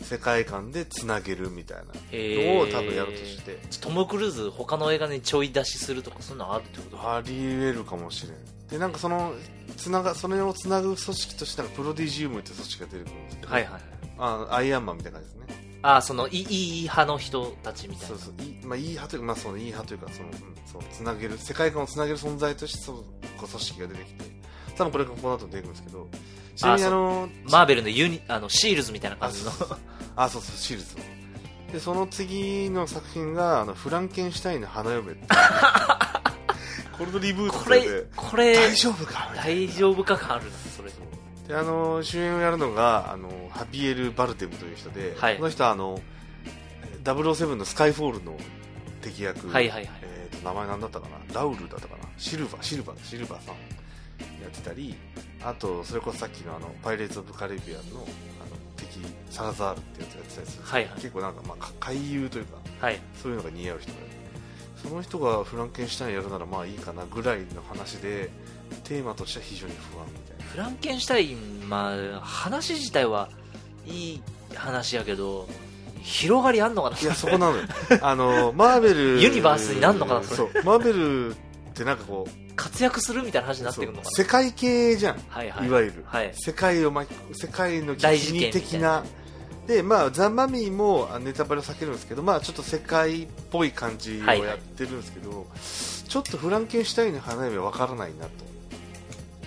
世界観でつなげるみたいなのを多分やるとして。トム・クルーズ他の映画にちょい出しするとかそんなのあるってこと？あり得るかもしれん。でなんかそのつながそれをつなぐ組織としてプロディジウムって組織が出てくるんですけど、はいはいあアイアンマンみたいな感じですね。ああそのいいいい派の人たちみたいな。そうそう。いい,、まあ、いい派というか、まあ、そのいい派というかその、うん、そうつなげる世界観をつなげる存在としてそう組織が出てきて。多分これがこの後出てくるんですけどちなみにあのマーベルのユニあのシールズみたいな感じの。あそうそうシールズ。のでその次の作品があのフランケンシュタインの花嫁 これのリブートこれこれ大丈夫か？大丈夫か感あるなそれであの主演をやるのがあのハビエル・バルテムという人で、はい。この人はあの007のスカイフォールの敵役、はいはいはい。えーと名前なんだったかな？ラウルだったかな？シルバーシルバーシルバーさんやってたりあとそれこそさっきのあのパイレーツ・オブ・カリビアンのあの敵サラザールってやつやってたりするはいはい。結構なんか、まあ、か回遊というかはい。そういうのが似合う人でその人がフランケンシュタインやるならまあいいかなぐらいの話でテーマとしては非常に不安みたいな。フランケンシュタイン、まあ、話自体はいい話やけど、広がりあんのかな？いやそこなのよ。あのマーベル ユニバースになんのかな？そそう。マーベルってなんかこう活躍するみたいな話になってくるのかそう世界系じゃん、なはいはい。いわゆる。はい。世界を巻き世界の大事危機件みたいな。的な。でまあザ・マミーもあネタバレを避けるんですけどまあちょっと世界っぽい感じをはいはいやってるんですけど、ちょっとフランケンシュタインの花嫁は分からないなと。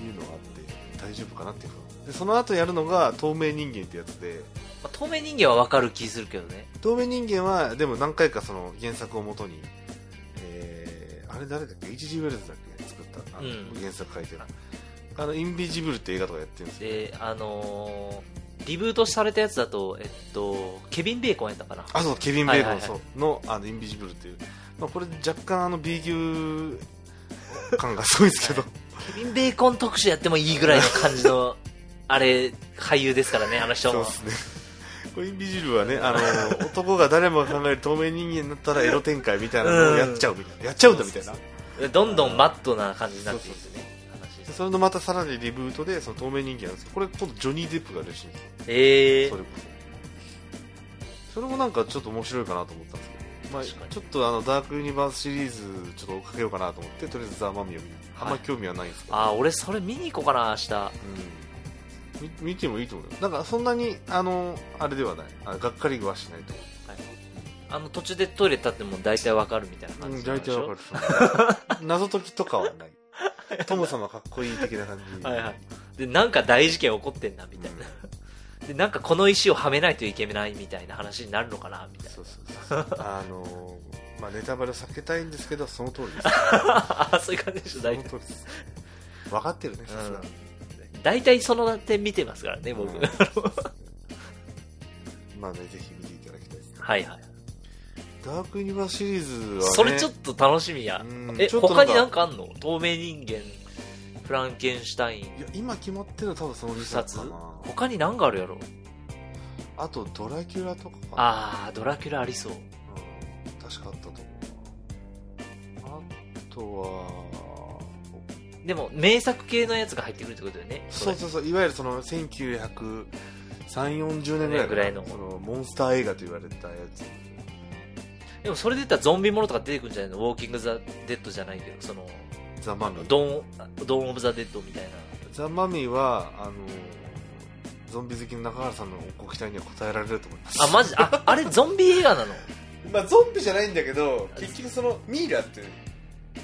いうのがあって大丈夫かなっていうでその後やるのが透明人間ってやつで。まあ、透明人間はわかる気するけどね。透明人間はでも何回かその原作をもとに、れ誰だっけ？H.G. ウェルズだっけ？作った。あのうん。原作書いてる。あのインビジブルって映画とかやってるんですよで、あのーリブートされたやつだと、えっと、ケビン・ベーコンやったかな？あそうケビン・ベーコン、はいはいはい。そう。のあのインビジブルっていう、まあ、これ若干あの B 級感がすごいですけど、ケビン・ベーコン特集やってもいいぐらいの感じの、あれ、俳優ですからね、あの人も。そうで。すねこれインビジブルはねあの 男が誰もが考える透明人間になったらエロ展開みたいなのをやっちゃうみたいな、やっちゃうんだみたいな。どんどんマットな感じになっていくね。それのまたさらにリブートでその透明人間なんですけどこれ今度ジョニー・デップがいるらしいんですよえー。それこそ。それもなんかちょっと面白いかなと思ったんですけど、まあ、ちょっとあのダークユニバースシリーズちょっと追っかけようかなと思ってとりあえずザ・マミを見る。あんまり興味はないんですけど、あー、俺それ見に行こうかな、明日。うん、み見てもいいと思うよ。なんかそんなにあのあれではない。あがっかりはしないと。思あの、途中でトイレ立っても大体わかるみたいなう、感じうん、大体わかる。る 謎解きとかはない。トム様かっこいい的な感じはいはい。で、なんか大事件起こってんな、みたいな。で、なんかこの石をはめないといけないみたいな話になるのかな、みたいな。そうそうそう。あのまあネタバレを避けたいんですけどその通りです。ああ、そういう感じでしょ、そ大体。の通りです。分かってるねさすが、大体その点見てますからね、僕。うん。まあねぜひ見ていただきたいですはいはい。ダークユニバースシリーズは、ね、それちょっと楽しみや。うん。え、他になんかあんの？透明人間、フランケンシュタイン、いや今決まってるのは多分その2二冊冊かな他に何があるやろ？あとドラキュラとかかな。あー、ドラキュラありそう。うん確かあったと思うな。あとはでも、名作系のやつが入ってくるってことだよね。そうそうそう。いわゆるその1930、40年ぐらいぐらいの。モンスター映画と言われたやつ。でもそれで言ったらゾンビものとか出てくるんじゃないの？ウォーキング・ザ・デッドじゃないけど、その、ザ・マミー。ドン、ドン・オブ・ザ・デッドみたいな。ザ・マミーはあのゾンビ好きの中原さんのご期待には応えられると思います。あ、マジ？あ、あれゾンビ映画なの？まあゾンビじゃないんだけど結局そのミイラって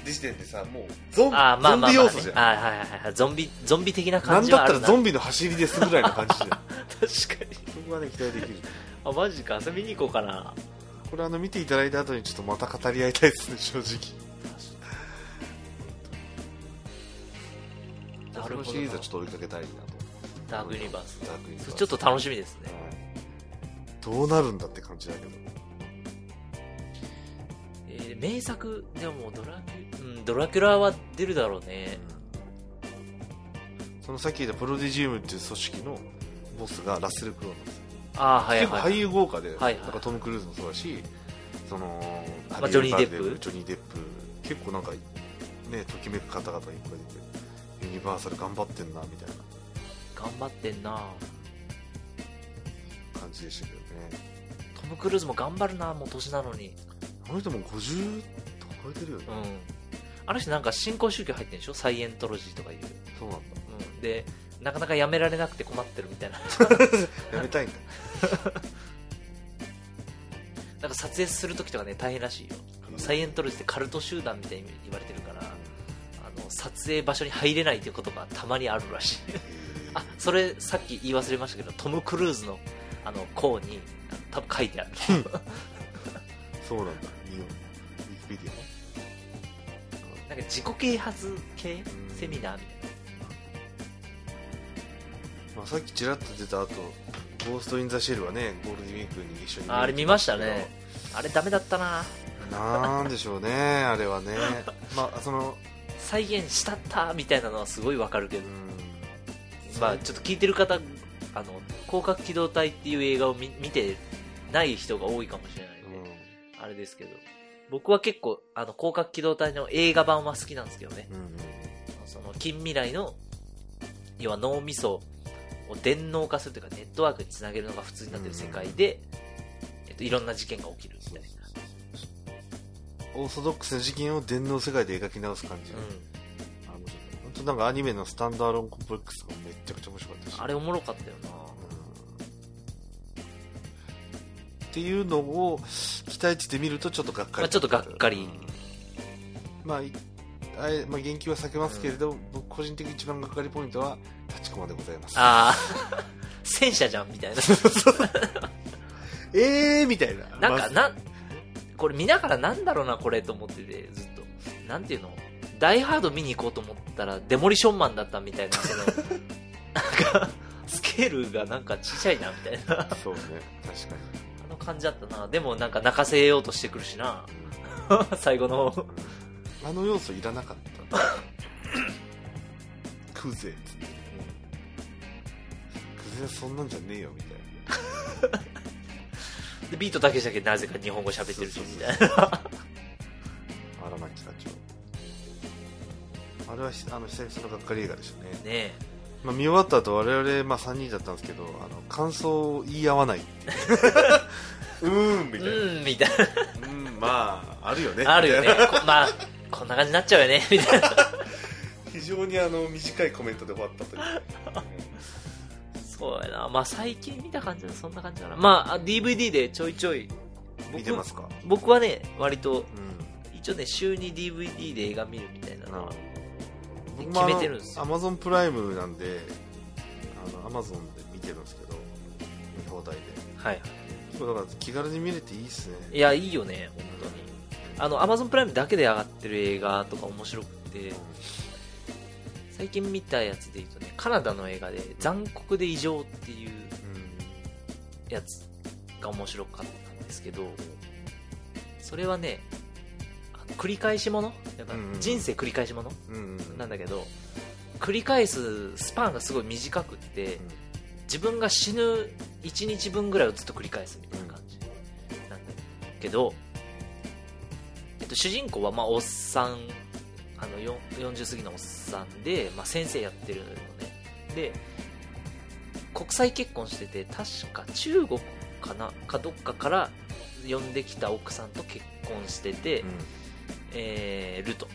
時点でさもうゾンあー、まあまあ、まあ、ゾンビ要素じゃんあはいはいはい。ゾンビ、ゾンビ的ななん感じはあるな。だったらゾンビの走りですぐらいの感じじゃん確かに。そこがね期待できるあ、マジか。遊びに行こうかな。これあの見ていただいた後にちょっとまた語り合いたいですね正直なるほどなそのシリーズはちょっと追いかけたいなとダークユニバース。ダークユニバースちょっと楽しみですね。はいどうなるんだって感じだけどえー名作、でももうドラキュ、うん、ドラキュラは出るだろうね。そのさっき言ったプロディジウムっていう組織のボスがラッセル・クロウなんですよ。ああ、はい結構俳はい。優豪華で、はいはい。だからトム・クルーズもそうだしその、まあジョニーデップ。ハリバルジョニー・デップ。結構なんかねときめく方々いっぱい出てユニバーサル頑張ってんなみたいな。頑張ってんな。感じでしたけどね。トム・クルーズも頑張るなもう年なのに。あの人もう50とか超えてるよね、うん。あの人なんか新興宗教入ってんでしょ？サイエントロジーとかいう。そうなんだうん。で、なかなかやめられなくて困ってるみたいな。やめたいんだ なんか撮影するときとかね、大変らしいよ。あのサイエントロジーってカルト集団みたいに言われてるから、あの、撮影場所に入れないということがたまにあるらしい。あ、それさっき言い忘れましたけど、トム・クルーズの、あの、項に、多分書いてある。そうなんだ見ようウィキペディなんか自己啓発系？んセミナーみたいア、まあ、さっきちらっと出た後ゴースト・イン・ザ・シェルはねゴールデンウィークに一緒にな。ああれ見ましたね。あれダメだったな。なんでしょうねあれはね。まあその再現したったみたいなのはすごいわかるけど。う、ん。まあちょっと聞いてる方、あの、広角機動隊っていう映画を見見てない人が多いかもしれないあれですけど。僕は結構、あの、広角機動隊の映画版は好きなんですけどね。うんうんその、近未来の、要は脳みそを電脳化するというか、ネットワークにつなげるのが普通になってる世界で、えっと、いろんな事件が起きるみたいな。オーソドックスな事件を電脳世界で描き直す感じ、うあ面白い本当なんかアニメのスタンドアローンコンプレックスがめっちゃくちゃ面白かったしん。あれおもろかったよなっていうのを期待値で見るとちょっとがっかり、まあちょっとがっかり。うんまあいあえまあ、言及は避けますけれど、僕個人的に一番がっかりポイントは立ちコマでございます。ああ、戦車じゃんみたいな。えーみたいな。なんか、まなん、これ見ながらなんだろうな、これと思ってて、ずっと。なんていうの？ダイハード見に行こうと思ったら、デモリションマンだったみたいな、その、なんか、スケールがなんかちっちゃいな、みたいな。あそうね。確かあの感じだったな。でもなんか泣かせようとしてくるしな。最後の。にあの要素いらなかったクゼクゼはそんなんじゃねえよみたいな で、ビートたけしだけなぜか日本語喋ってるし、みたいな。荒牧課長あれはひあの久々のがっかり映画でしたねねえ。まあ、見終わった後我々、まあ、3人だったんですけどあの感想を言い合わないっていううーんみたいなうん、みたいうんまああるよねな。あるよね まあ、こんな感じになっちゃうよね、みたいな。非常にあの短いコメントで終わったというそうやな。まあ最近見た感じはそんな感じかな。まあ、DVD でちょいちょい。僕見てますか？僕はね、割と、うん一応ね、週に DVD で映画見るみたいなのは、僕決めてるんですよアマゾンプライムなんであのアマゾンで見てるんですけど見放題ではい。結構だから気軽に見れていいっすね。いや、いいよね、本当に。あの、Amazon プライムだけで上がってる映画とか面白くて、最近見たやつで言うとね、カナダの映画で、残酷で異常っていうやつが面白かったんですけど、それはね、繰り返しものやっぱ人生繰り返しものなんだけど、繰り返すスパンがすごい短くって、自分が死ぬ1日分ぐらいをずっと繰り返すみたいな感じ。なんだけど、えっと、主人公はまあおっさんあのよ40過ぎのおっさんで、まあ、先生やってるのね。で国際結婚してて確か中国かなかどっかから呼んできた奥さんと結婚してて、えーると。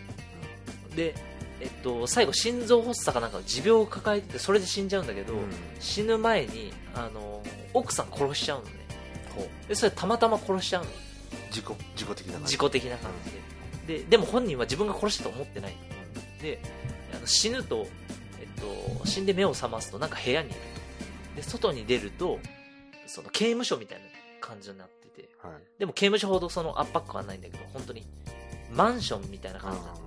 で、えっと、最後心臓発作かなんかの持病を抱えててそれで死んじゃうんだけど、うん。死ぬ前にあの奥さん殺しちゃうのね。でそれたまたま殺しちゃうの。自己自己的な感じ。自己的な感じで。ででも本人は自分が殺したと思ってない。であの死ぬと、えっと、死んで目を覚ますとなんか部屋にいると。で外に出るとその刑務所みたいな感じになってて。はい。でも刑務所ほどその圧迫感はないんだけど本当にマンションみたいな感じになってて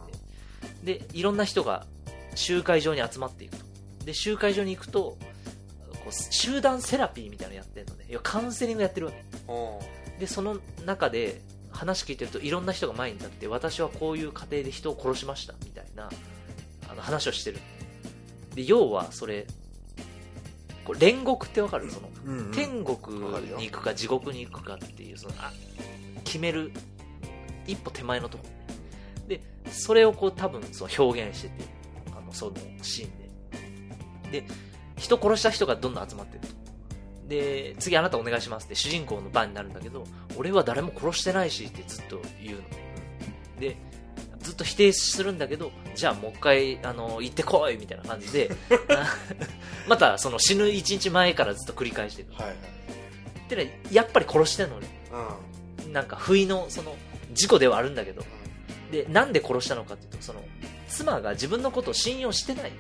でいろんな人が集会場に集まっていくと。で集会場に行くとこう集団セラピーみたいなのやってるのね。要はカウンセリングやってるわけ。でその中で話聞いてるといろんな人が前に立って私はこういう過程で人を殺しましたみたいなあの話をしてる。で要はそれこれ煉獄ってわかる？そのうんうん。天国に行くか地獄に行くかっていうそのあ決める一歩手前のとこ。ろでそれをこう多分その表現しててあのそのシーンで。で人殺した人がどんどん集まってると。で次あなたお願いしますって主人公の番になるんだけど俺は誰も殺してないしってずっと言うの。でずっと否定するんだけどじゃあもう一回あの行ってこいみたいな感じであ またその死ぬ1日前からずっと繰り返してる。はいはい。でねやっぱり殺してんのね。うなんか不意のその事故ではあるんだけどでなんで殺したのかっていうとその妻が自分のことを信用してない。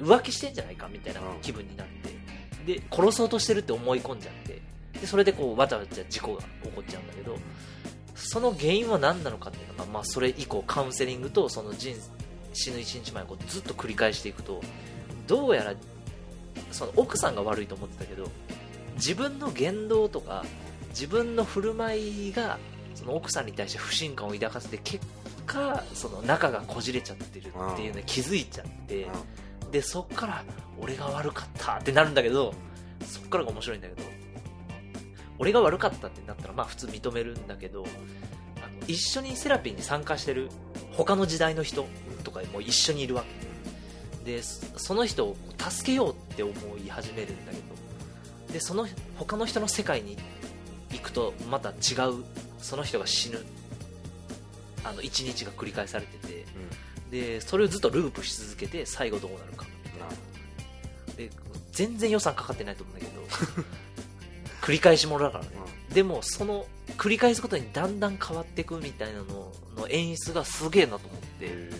浮気してんじゃないかみたいな気分になって。で殺そうとしてるって思い込んじゃって。でそれでこうわちゃわちゃ事故が起こっちゃうんだけどその原因は何なのかっていうのが、まあ、それ以降カウンセリングとその人死ぬ1日前をこうずっと繰り返していくとどうやらその奥さんが悪いと思ってたけど自分の言動とか自分の振る舞いがその奥さんに対して不信感を抱かせて結果その仲がこじれちゃってるっていうのに気づいちゃって、でそっから俺が悪かったってなるんだけどそっからが面白いんだけど俺が悪かったってなったらまあ普通認めるんだけどあの一緒にセラピーに参加してる他の時代の人とかも一緒にいるわけ。でそその人を助けようって思い始めるんだけどでその他の人の世界に行くとまた違うその人が死ぬあの一日が繰り返されててでそれをずっとループし続けて最後どうなるか。で全然予算かかってないと思うんだけど 繰り返しものだからね。でもその繰り返すことにだんだん変わっていくみたいなのの演出がすげえなと思って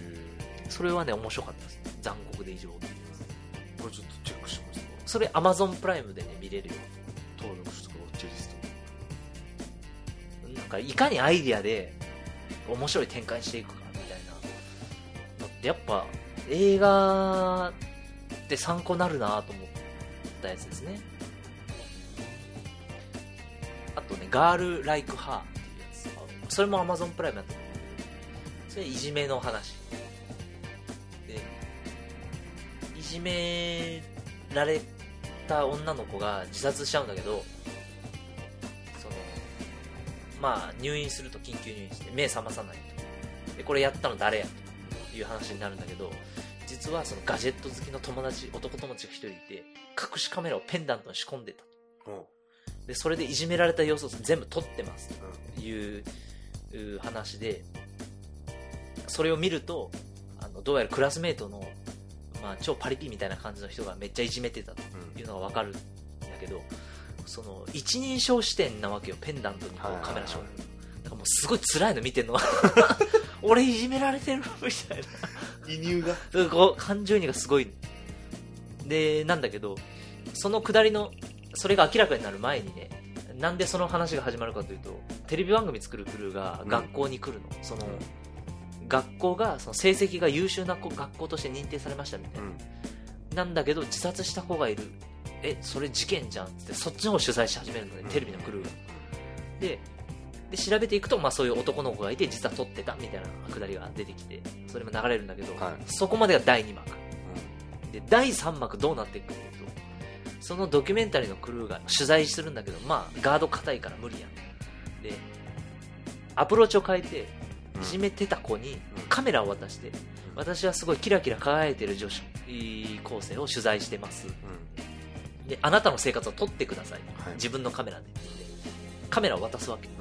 それはね面白かったです。残酷で以上っていうこれちょっとチェックしてますそれ Amazon プライムでね見れるよ。登録してウォッチリスト。なんかいかにアイディアで面白い展開していくかみたいなのってやっぱ映画って参考になるなと思ったやつですね。あとね「ガール・ライク・ハー」っていうやつ。それも Amazon プライムだと思う。んだけどそれいじめの話。でいじめられた女の子が自殺しちゃうんだけどまあ入院すると緊急入院して目覚まさないと。でこれやったの誰やという話になるんだけど実はそのガジェット好きの友達男友達が一人いて隠しカメラをペンダントに仕込んでたおでそれでいじめられた様子を全部撮ってますと。いうう話でそれを見るとあのどうやらクラスメートの、まあ、超パリピみたいな感じの人がめっちゃいじめてたとうんいうのが分かるんだけどその一人称視点なわけよペンダントにこうカメラ仕込んでるだからもうすごい辛いの見てるの。俺いじめられてるみたいな。移入が？うんこう感情移入がすごい。でなんだけどそのくだりのそれが明らかになる前にねなんでその話が始まるかというとテレビ番組作るクルーが学校に来るの、その学校がその成績が優秀な子学校として認定されましたみたいな、うん。なんだけど自殺した子がいるえそれ事件じゃんってそっちの方を取材し始めるのね、うん。テレビのクルーが。でで調べていくと、まあ、そういう男の子がいて実は撮ってたみたいなくだりが出てきてそれも流れるんだけど、はい。そこまでが第2幕。で第3幕どうなっていくかというとそのドキュメンタリーのクルーが取材するんだけどまあガード硬いから無理やん。でアプローチを変えてうん。いじめてた子にうん。カメラを渡して私はすごいキラキラ輝いてる女子高生を取材してます。うんであなたの生活を撮ってください。はい。自分のカメラで。カメラを渡すわけ。うん。っ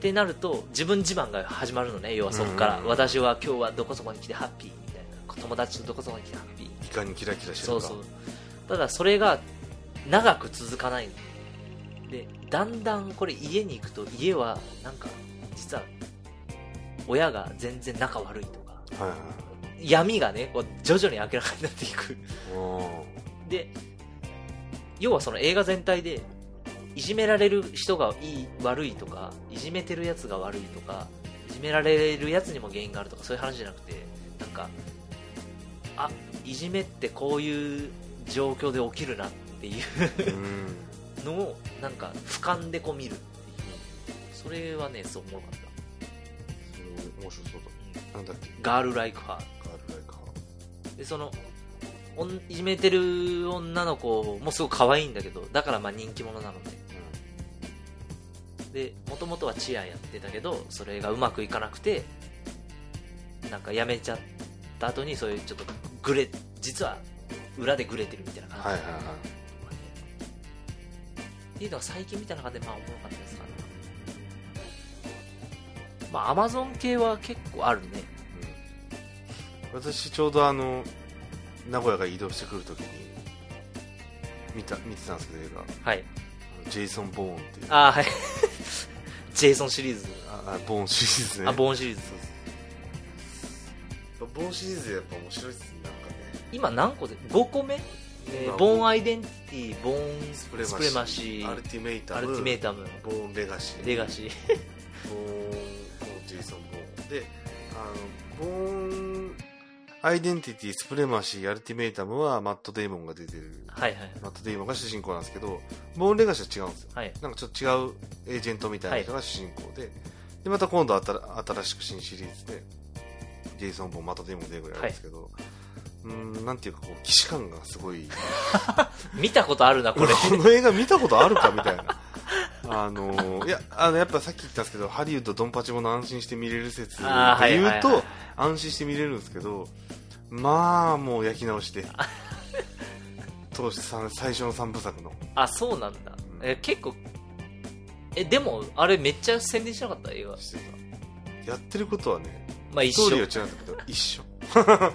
てなると自分自慢が始まるのね。要はそこから、うん。私は今日はどこそこに来てハッピー。みたいな。友達とどこそこに来てハッピー。いかにキラキラしてるか。そうそう。ただそれが長く続かない。のでだんだんこれ家に行くと家はなんか実は親が全然仲悪いとか。はいはい闇がねこう徐々に明らかになっていく。おで要はその映画全体でいじめられる人がいい悪いとかいじめてるやつが悪いとかいじめられるやつにも原因があるとかそういう話じゃなくてなんかあいじめってこういう状況で起きるなっていうーうん。のをなんか俯瞰でこう見るっていう。それはねそうおもろかった。面白そうだなんだっけ？ガール・ライク・ハガールライカー。でそのいじめてる女の子もすごく可愛いんだけどだからまあ人気者なのででもともとはチアやってたけどそれがうまくいかなくてなんか辞めちゃった後にそういうちょっとグレ実は裏でグレてるみたいな感じ。はいはいはい。っていうのは最近見た中でまあおもろかったですかね。まあアマゾン系は結構あるね。うん。私ちょうどあの名古屋から移動してくるときに見た見てたんですけど映画。はい。ジェイソン・ボーンっていう。ああはい。ジェイソンシリーズ。ああボーンシリーズね。あボーンシリーズボーンシリーズやっぱ面白いっすねなんかね。今何個で5個目、えー今ボーンアイデンティティボーンスプレマシーアルティメイタムアルティメイタム。ボーンレガシーレガシー。ボーンジェイソン・ボーン。であのボーンアイデンティティスプレマシーアルティメイタムはマット・デイモンが出てる。はいはいマット・デイモンが主人公なんですけどボーンレガシーは違うんですよ。はい。なんかちょっと違うエージェントみたいな人が主人公で、でまた今度新新しく新シリーズでジェイソン・ボーンマット・デイモンで映画やるんですけど、うーんなんていうかこう既視感がすごい。見たことあるなこれ。この映画見たことあるかみたいなあのーいやあのやっぱさっき言ったんですけどハリウッドドンパチもの安心して見れる説で言うと安心して見れるんですけどまあもう焼き直して 当時さん最初の3部作の。あそうなんだ。え結構えでもあれめっちゃ宣伝しなかった？映画。してた。やってることはねスまあ一緒。トーリーは違うんだけど 一緒。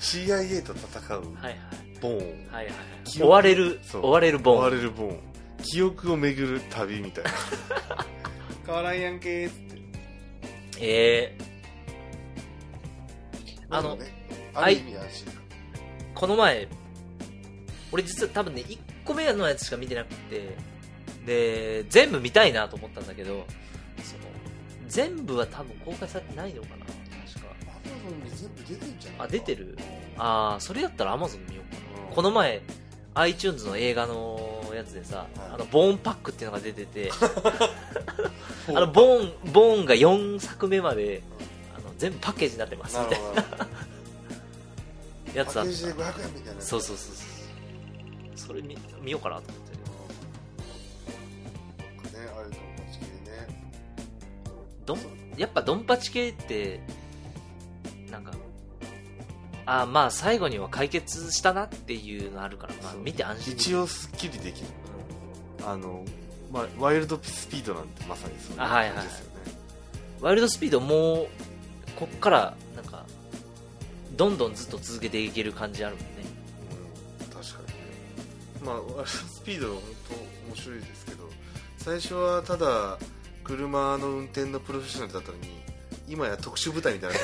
CIA と戦うはいはい。ボーン。はいはい追われる追われるボ追わーンれるボーン記憶を巡る旅みたいな。変わらんやんけーっつって。えー、あの、ねある意味安心。感この前俺実は多分ね1個目のやつしか見てなくてで全部見たいなと思ったんだけどその全部は多分公開されてないのかな確か。アマゾンに全部出てんじゃないあ出てる？ああそれやったら Amazon 見ようかな。うん。この前 iTunes の映画のやつでさ、はいあのボーンパックっていうのが出てて あのボーンボーンが4作目まであの全部パッケージになってますみたいな。やつあっパッケージでた500円みたいなそうそうそうそう。それ見見ようかなと思ってるねあれと同じ系ね。どんやっぱドンパチ系ってあーまあ最後には解決したなっていうのあるから、まあ、見て安心。一応すっきりできる。あの、まあ、ワイルドスピードなんてまさにそういう感じですよね。ワイルドスピードもうこっからなんかどんどんずっと続けていける感じあるもんね。うん確かにね。まあワイルドスピードは本当面白いですけど最初はただ車の運転のプロフェッショナルだったのに今や特殊部隊みたいな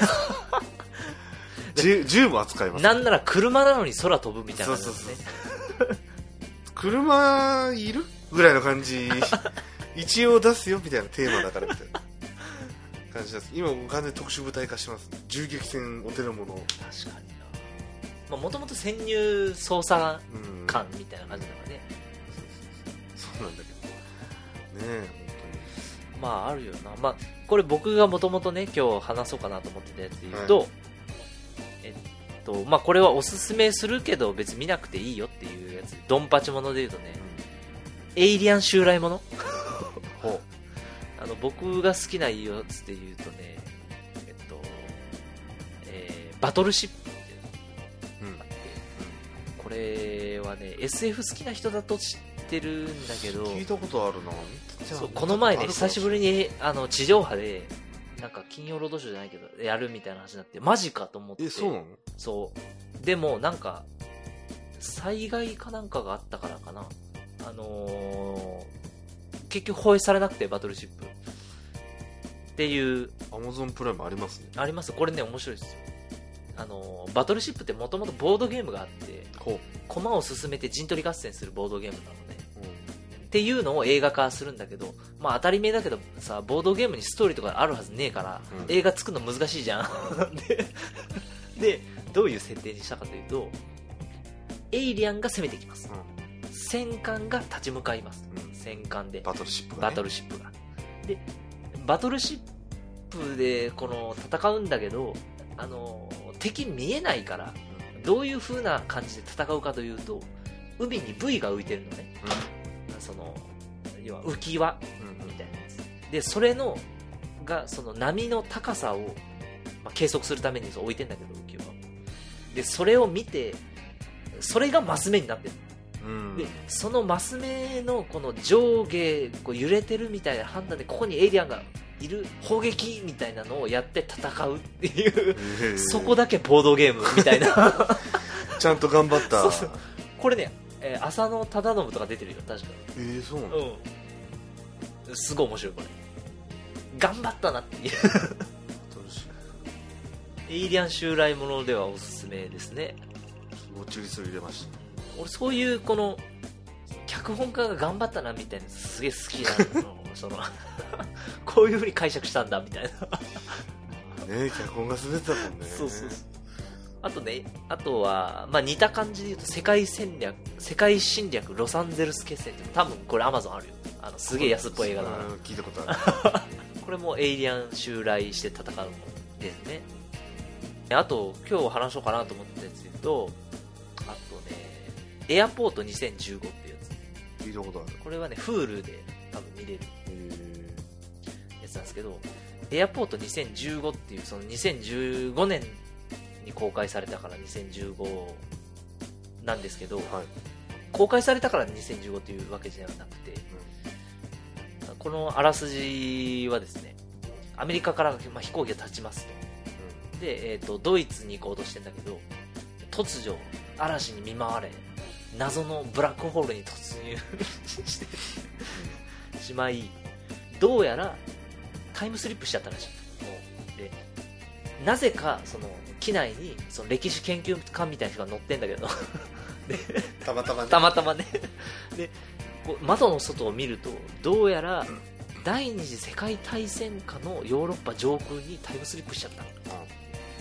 銃銃も扱います。なんなら車なのに空飛ぶみたいなそうそうそう。ね車いるぐらいの感じ。一応出すよみたいなテーマだからみたいな感じです。今完全に特殊部隊化してます。銃撃戦お手の物。確かにな。もともと潜入捜査うん官みたいな感じだからね、そうなんだけど。ねえまああるよな。まあこれ僕がもともとね今日話そうかなと思ってたやつで言うと、えっとまあこれはおすすめするけど別に見なくていいよっていうやつ。ドンパチもので言うとねエイリアン襲来もの？あの僕が好きなやつで言うとねえっと、えーバトルシップっていうう、うんのがあってこれはね SF 好きな人だと知ってるんだけど聞いたことあるな。そうこの前ね久しぶりににあの地上波でなんか金曜ロードショーじゃないけどやるみたいな話になってマジかと思って。えそうなの？そう。でもなんか災害かなんかがあったからかな。あのー結局放映されなくてバトルシップ。っていう。アマゾンプライムありますね。あります。これね面白いですよ。あのーバトルシップってもともとボードゲームがあってほ駒を進めて陣取り合戦するボードゲームなのね。う、っていうのを映画化するんだけど、まあ当たり前だけどさ、ボードゲームにストーリーとかあるはずねえから、うん映画作るの難しいじゃん。で、で、どういう設定にしたかというと、エイリアンが攻めてきます。戦艦が立ち向かいます。うん戦艦で。バトルシップが、ね、バトルシップが。で、バトルシップでこの戦うんだけど、あの、敵見えないから、どういう風な感じで戦うかというと、海にブイが浮いてるのね。その、要は浮き輪みたいなやつ。で、それの、が、その波の高さを、まあ、計測するためにそう置いてんだけど、浮き輪を。で、それを見て、それがマス目になってる。うんで、そのマス目のこの上下、こう揺れてるみたいな判断で、ここにエイリアンがいる砲撃みたいなのをやって戦うっていう、へえそこだけボードゲームみたいな。ちゃんと頑張ったこれね、えー浅野忠信とか出てるよ、確かえー、そうなの、うん。すごい面白い、これ。頑張ったなっていう。エイリアン襲来ものではおすすめですね。プウォッチリスト入れました俺そういうこの、脚本家が頑張ったなみたいなすげえ好きなの。その、こういう風に解釈したんだみたいな。ね脚本が滑ってたもんねそうそうそう。あとね、あとは、まあ、似た感じで言うと、世界戦略、世界侵略ロサンゼルス決戦って、多分これアマゾンあるよ。あの、すげえ安っぽい映画だからうん聞いたことある これもエイリアン襲来して戦うのですね。あと、今日話そうかなと思ったやつで言うと、あとね、エアポート2015っていうやつ。聞いたことあるこれはね、Hulu で多分見れるやつなんですけど、エアポート2015っていう、その2015年に公開されたから2015なんですけど、はい公開されたから2015っていうわけじゃなくて、このあらすじはですね、アメリカから、まあ、飛行機が立ちますと。で、えっ、と、ドイツに行こうとしてんだけど、突如、嵐に見舞われ、謎のブラックホールに突入 してしまい、どうやらタイムスリップしちゃったらしい。で、なぜか、その、機内に、その歴史研究家みたいな人が乗ってんだけど、たまたまね。たまたまね。で、窓の外を見ると、どうやら、第二次世界大戦下のヨーロッパ上空にタイムスリップしちゃった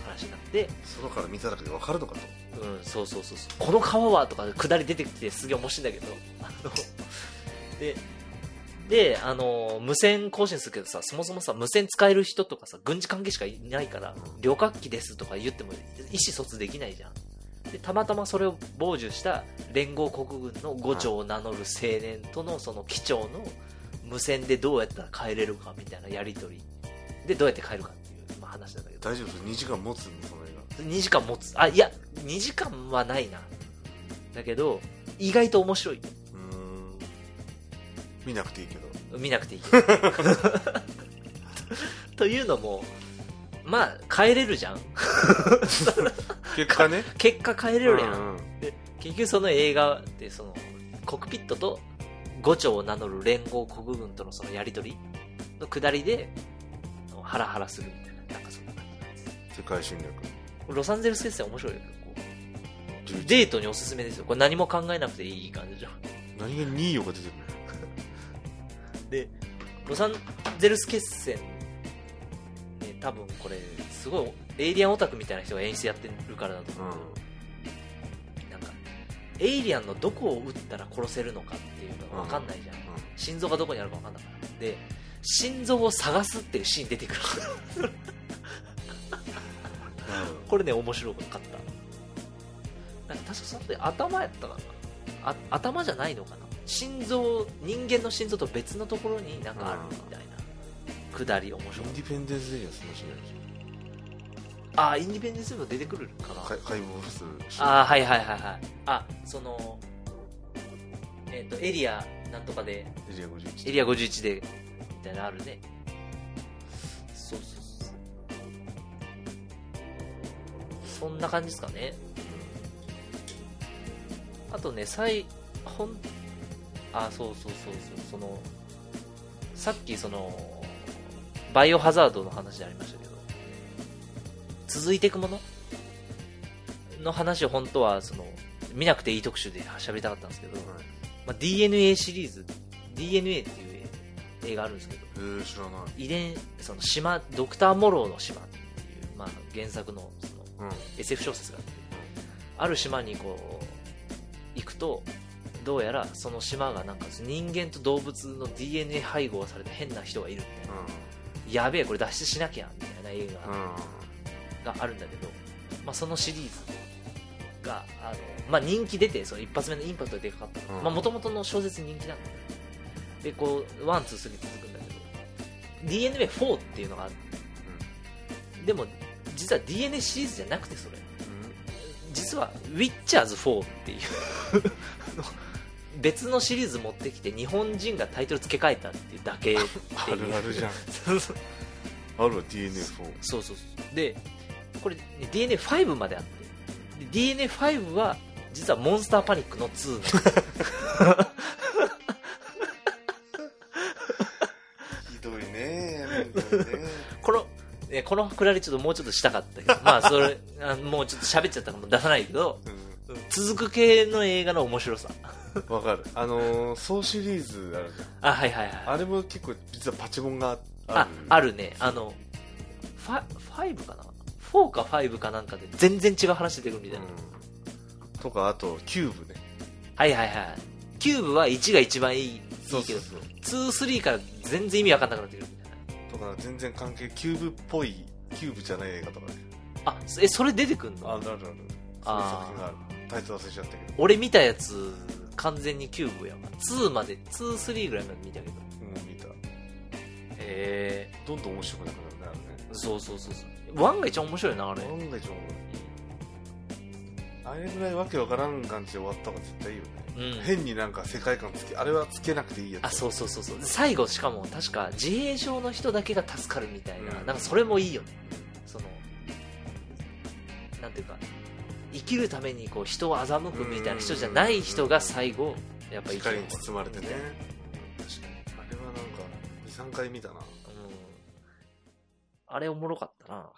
話になって、空から見ただけで分かるのかと。うん、そうそうそうそう。この川はとか下り出てきてすげえ面白いんだけど、あの、で、で、あの、無線更新するけどさ、そもそもさ、無線使える人とかさ、軍事関係しかいないから、旅客機ですとか言っても意思疎通できないじゃん。で、たまたまそれを傍受した連合国軍の伍長を名乗る青年とのその機長の無線でどうやったら帰れるかみたいなやりとりでどうやって帰るかっていう、まあ、話なんだけど。大丈夫です2時間持つのその映2時間持つ。あ、いや、2時間はないな。だけど、意外と面白い。見なくていいけど見なくていい。というのも、まあ、帰れるじゃん。結果ね 結果帰れるやん。うんうん結局その映画って、その、コックピットと伍長を名乗る連合国軍とのそのやりとりの下りで、ハラハラするみたいな、なんかそんな感世界侵略じ。ロサンゼルス決戦面白いよ。こう11デートにおすすめですよ。これ何も考えなくていい感じじゃん。何が2位が出てるでロサンゼルス決戦、ね、多分これすごいエイリアンオタクみたいな人が演出やってるからだと思う。のけど、なんかエイリアンのどこを撃ったら殺せるのかっていうのが分かんないじゃん、心臓がどこにあるか分かんないからで心臓を探すっていうシーン出てくる。これね面白かった。なんか確かその時頭やったかな。あ頭じゃないのかな心臓人間の心臓と別のところになんかあるみたいな。くだり面白い。インディペンデンス・デイはそんなしないでしああインディペンデンスも出てくるかな。ょ解解剖するし。ああはいはいはいはい。あそのえっ、とエリアなんとかで。エリア51エリア51でみたいなのあるね。そうそうそう。そんな感じですかね。あとね最本あそうそうそうそうそのさっきそのバイオハザードの話でありましたけど続いていくもの？の話を本当はその見なくていい特集で喋りたかったんですけど、まあ、DNA シリーズ DNA っていう映画あるんですけどえー、知らない。遺伝その島ドクター・モローの島っていう、まあ、原作のそのうん。SF 小説があってある島にこう行くとどうやらその島がなんか人間と動物の DNA 配合された変な人がいるみたいな、やべえこれ脱出しなきゃみたいな映うんうん。画があるんだけど、まあ、そのシリーズがあの、まあ、人気出てその一発目のインパクトがでかかった。もともとの小説人気なんだよでこうワンツースリー続くんだけど DNA4 っていうのがある。でも実は DNA シリーズじゃなくてそれ。実はウィッチャーズ4っていう 別のシリーズ持ってきて日本人がタイトル付け替えたっていうだけっていう。あるあるじゃん。そうそう。あるわ DNA4 そう。そうそうでこれ、ね DNA5 まであって。で DNA5 は実はモンスターパニックの2なのひどいね 本当にね。このねこのくらりちょっともうちょっとしたかったけど。まあそれあもうちょっと喋っちゃったからもう出さないけど。続く系の映画の面白さ。うんわかる。あのー、ソーシリーズあるじゃん。あはいはいはい。あれも結構実はパチモンがあある。あるね。あのファ5かな？4か5かなんかで全然違う話出てくるみたいな、うん。とかあとキューブね。はいはいはい。キューブは1が一番いいいいけどそう23から全然意味わかんなくなってくるみたいな。とか全然関係キューブっぽいキューブじゃない映画とかね。あえそれ出てくんの？あるあるあるそういう作品がある。タイトル忘れちゃったけど。俺見たやつ完全にキューブやわ。2まで23ぐらいまで見たけどもう見た。へえ。どんどん面白くなくなるね。そうそうそうそう。1が一番面白いなあれ。なんだ一番あれぐらいわけわからん感じで終わった方が絶対いいよね、うん。変になんか世界観つけあれはつけなくていいやつ。あそうそうそうそう。最後しかも確か自閉症の人だけが助かるみたいな、うん。なんかそれもいいよね。そのなんていうか生きるためにこう人を欺くみたいな人じゃない人が最後やっぱ生き光るに包まれてね。確かに。あれはなんか23回見たな。うん。あれおもろかったな、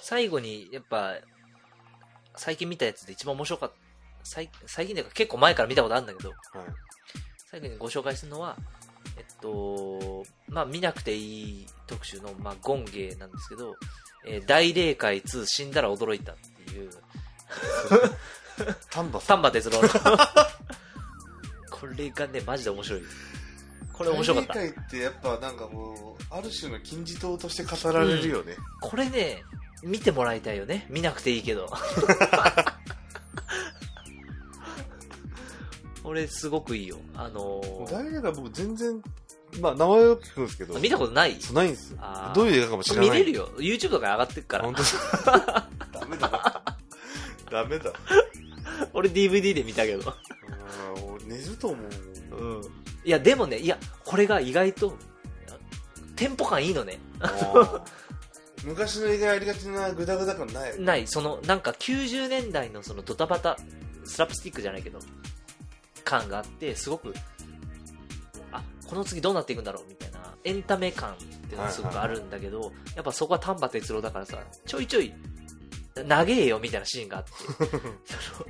最後にやっぱ最近見たやつで一番面白かった。最最近でか結構前から見たことあるんだけどはい。最後にご紹介するのは、えっと、まあ、見なくていい特集の、まあ、ゴンゲーなんですけど、えー大霊界2死んだら驚いたっていう、丹波丹波哲郎の。これがね、マジで面白い。これ面白かった。大会ってやっぱなんかもうある種の金字塔として語られるよね、これね、見てもらいたいよね。見なくていいけど。俺、すごくいいよ。あのー大会が僕全然まあ名前は聞くんですけど。見たことない？そうないんですよ。あー。どういう映画かも知らない。見れるよ。YouTube とかに上がってるから。本。当。だ ダメだ。ダメだ。俺 DVD で見たけど。あー俺寝ると思ううん。いや、でもね、いや、これが意外と、テンポ感いいのね。あー。昔の映画やりがちなグダグダ感ない？ない、その、なんか90年代のそのドタバタ、スラップスティックじゃないけど、感があって、すごく、あ、この次どうなっていくんだろうみたいな、エンタメ感っていうのがすごくあるんだけど、やっぱそこは丹波哲郎だからさ、ちょいちょい、長えよみたいなシーンがあって、その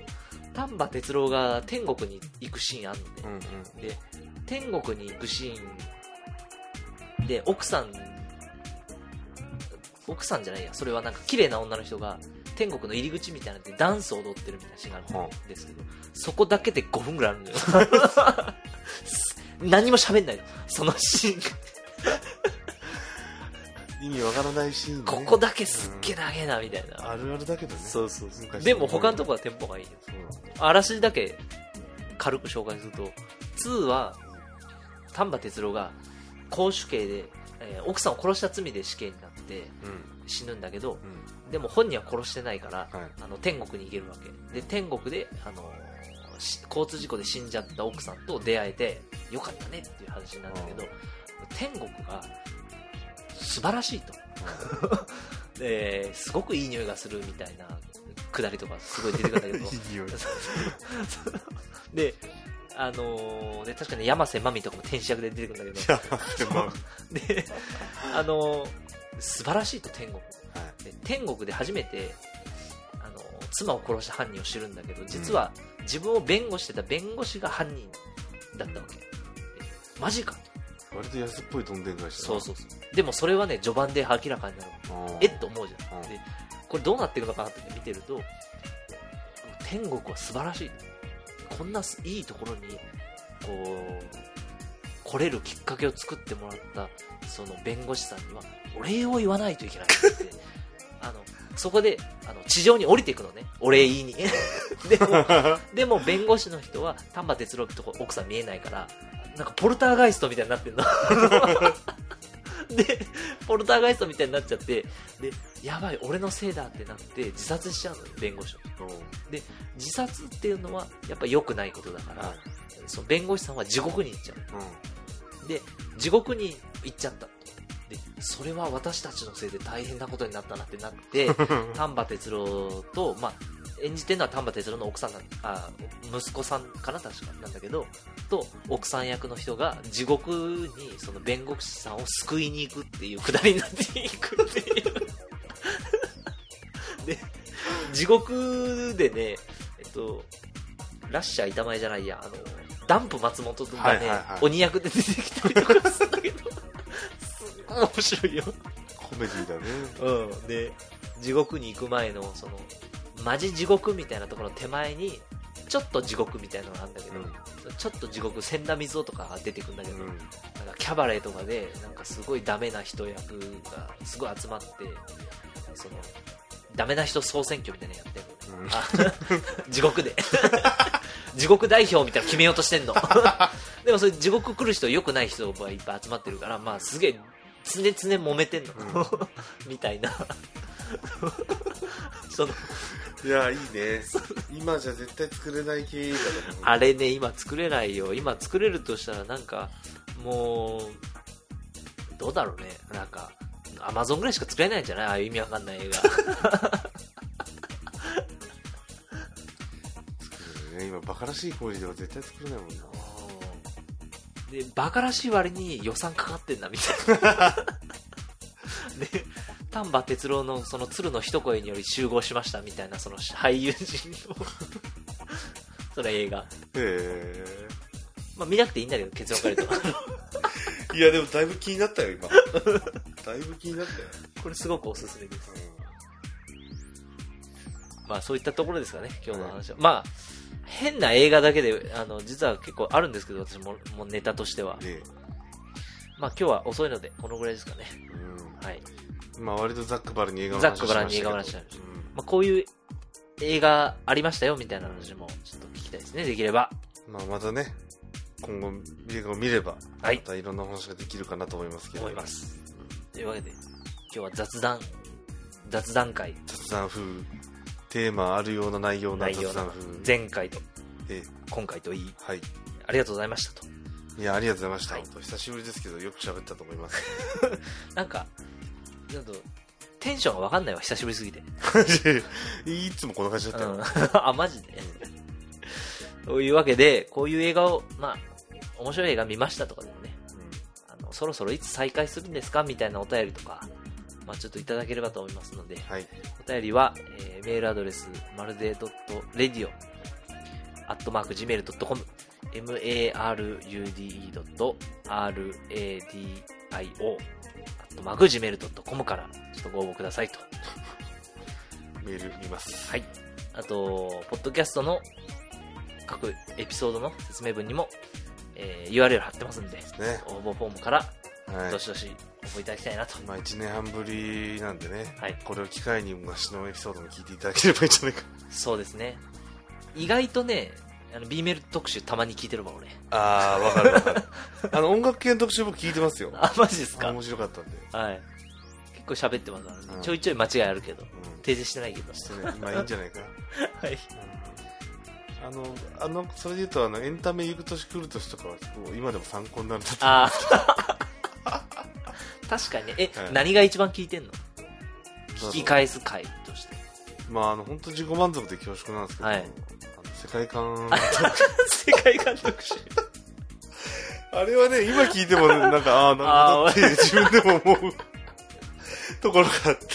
丹波哲郎が天国に行くシーンあるのね。うんうんで天国に行くシーンで奥さん奥さんじゃないや。それはなんか綺麗な女の人が天国の入り口みたいなのでダンスを踊ってるみたいなシーンがあるんですけど、そこだけで5分ぐらいあるのよ 何も喋んないの。そのシーン。が意味わからないシーンね。ここだけすっげえ長えなみたいな、あるあるだけどね。そうそうそう。昔でも他のとこはテンポがいいよ。そうあらすじだけ軽く紹介すると2は丹波哲郎が公主刑で、えー奥さんを殺した罪で死刑になってうん。死ぬんだけどうん。でも本人は殺してないから、はい。あの天国に行けるわけ。で天国で、あの交通事故で死んじゃった奥さんと出会えてよかったねっていう話なんだけど天国が素晴らしいと。ですごくいい匂いがするみたいなくだりとかすごい出てくるんだけど。いい匂い。で、あのーで、確かに山瀬まみとかも天使役で出てくるんだけど、であのー素晴らしいと天国。はい。で天国で初めて、あのー妻を殺した犯人を知るんだけど、実は自分を弁護してた弁護士が犯人だったわけ。でマジかと。割と安っぽいどんでん返しそうそうそう。でもそれはね、序盤で明らかになる。えっと思うじゃん。うんで、これどうなってるのかなって見てると、天国は素晴らしい。こんないいところに、こう、来れるきっかけを作ってもらった、その弁護士さんには、お礼を言わないといけないって。あの、そこで、あの、地上に降りていくのね。お礼言いに。でも、でも弁護士の人は、丹波哲郎とこ奥さん見えないから、なんかポルターガイストみたいになってるの。で、ポルターガイストみたいになっちゃって、で、やばい、俺のせいだってなって、自殺しちゃうのよ、弁護士の。で、自殺っていうのは、やっぱ良くないことだから、その弁護士さんは地獄に行っちゃう。で、地獄に行っちゃったそれは私たちのせいで大変なことになったなってなって、丹波哲郎と、まあ、演じてるのは丹波哲郎の奥さんなあ、息子さんかな確かなんだけど、と、奥さん役の人が地獄にその弁護士さんを救いに行くっていうくだりになっていくっていう。で、地獄でね、えっと、ラッシャー板前じゃないや、あの、ダンプ松本がね、はいはいはい。鬼役で出てきたりとかするんだけど、面白いよ。コメディだね。うん。で、地獄に行く前の、その、マジ地獄みたいなところの手前に、ちょっと地獄みたいなのがあるんだけど、ちょっと地獄、千田水夫とかが出てくるんだけど、うん。なんかキャバレーとかで、なんかすごいダメな人役がすごい集まって、その、ダメな人総選挙みたいなのやってんの。うん。あ地獄で。地獄代表みたいなの決めようとしてんの。でもそれ地獄来る人良くない人がいっぱい集まってるからまあすげえ常々揉めてんの、みたいな。その。いやいいね。今じゃ絶対作れない系だと思う。あれね今作れないよ。今作れるとしたらなんかもうどうだろうね。なんかアマゾンぐらいしか作れないんじゃない？ああいう意味わかんない映画。作れるね。今バカらしい工事では絶対作れないもんなでバカらしい割に予算かかってんなみたいな。で丹波哲郎のその鶴の一声により集合しましたみたいなその俳優陣の。その映画。へえ。まあ見なくていいんだけど結論から言うと。いやでもだいぶ気になったよ今。だいぶ気になったよ、これすごくおすすめです。まあそういったところですかね、今日の話は。まあ、変な映画だけで、あの、実は結構あるんですけど、私も、もうネタとしては。で、まあ今日は遅いので、このぐらいですかね。はい。割とざっくばらんに映画の話ざっくばらんに映画の話ししましたましたけどまあこういう映画ありましたよ、みたいな話もちょっと聞きたいですね、できれば。うんまあまたね今後映画を見ればはいまたいろんな話ができるかなと思いますけど思います。というわけで、今日は雑談、雑談会、雑談風テーマあるような内容な前回とえ今回といい、はい。ありがとうございましたと。いやありがとうございました、はい。久しぶりですけどよく喋ったと思います。なんか、ちょっと、テンションがわかんないわ、久しぶりすぎて。いつもこんな感じだったよ、うん、あ、マジで？というわけで、こういう映画を、まあ、面白い映画見ましたとかでもね、あの、そろそろいつ再開するんですか？みたいなお便りとか、まあちょっといただければと思いますので、はいお便りは、えーメールアドレス、まるで .radio、アットマーク gmail.com、marude.radio、アットマーク gmail.com から、ちょっとご応募くださいと。メール見ますはい。あと、ポッドキャストの各エピソードの説明文にも、えー URL 貼ってますんで、ね応募フォームから、はいどしどし応募いただきたいなと。まあ1年半ぶりなんでね、はいこれを機会に昔のエピソードも聞いていただければいいんじゃないかそうですね。意外とね、あの B メール特集たまに聞いてるわ、俺。ああわかるわかる あの音楽系の特集僕聞いてますよあ、マジですか？面白かったんで、はい。結構喋ってますからねうんちょいちょい間違いあるけど、うん訂正してないけど。してね今いいんじゃないか はい。あのあのそれで言うとあのエンタメ行く年来る年とかは今でも参考になるなとああ。確かにね。え、はい。何が一番聞いてんの？聞き返す回として。まああの本当自己満足で恐縮なんですけど、はい。あの世界観 世界観特集。あれはね今聞いてもねなんかああなるほどって自分でも思うところがあって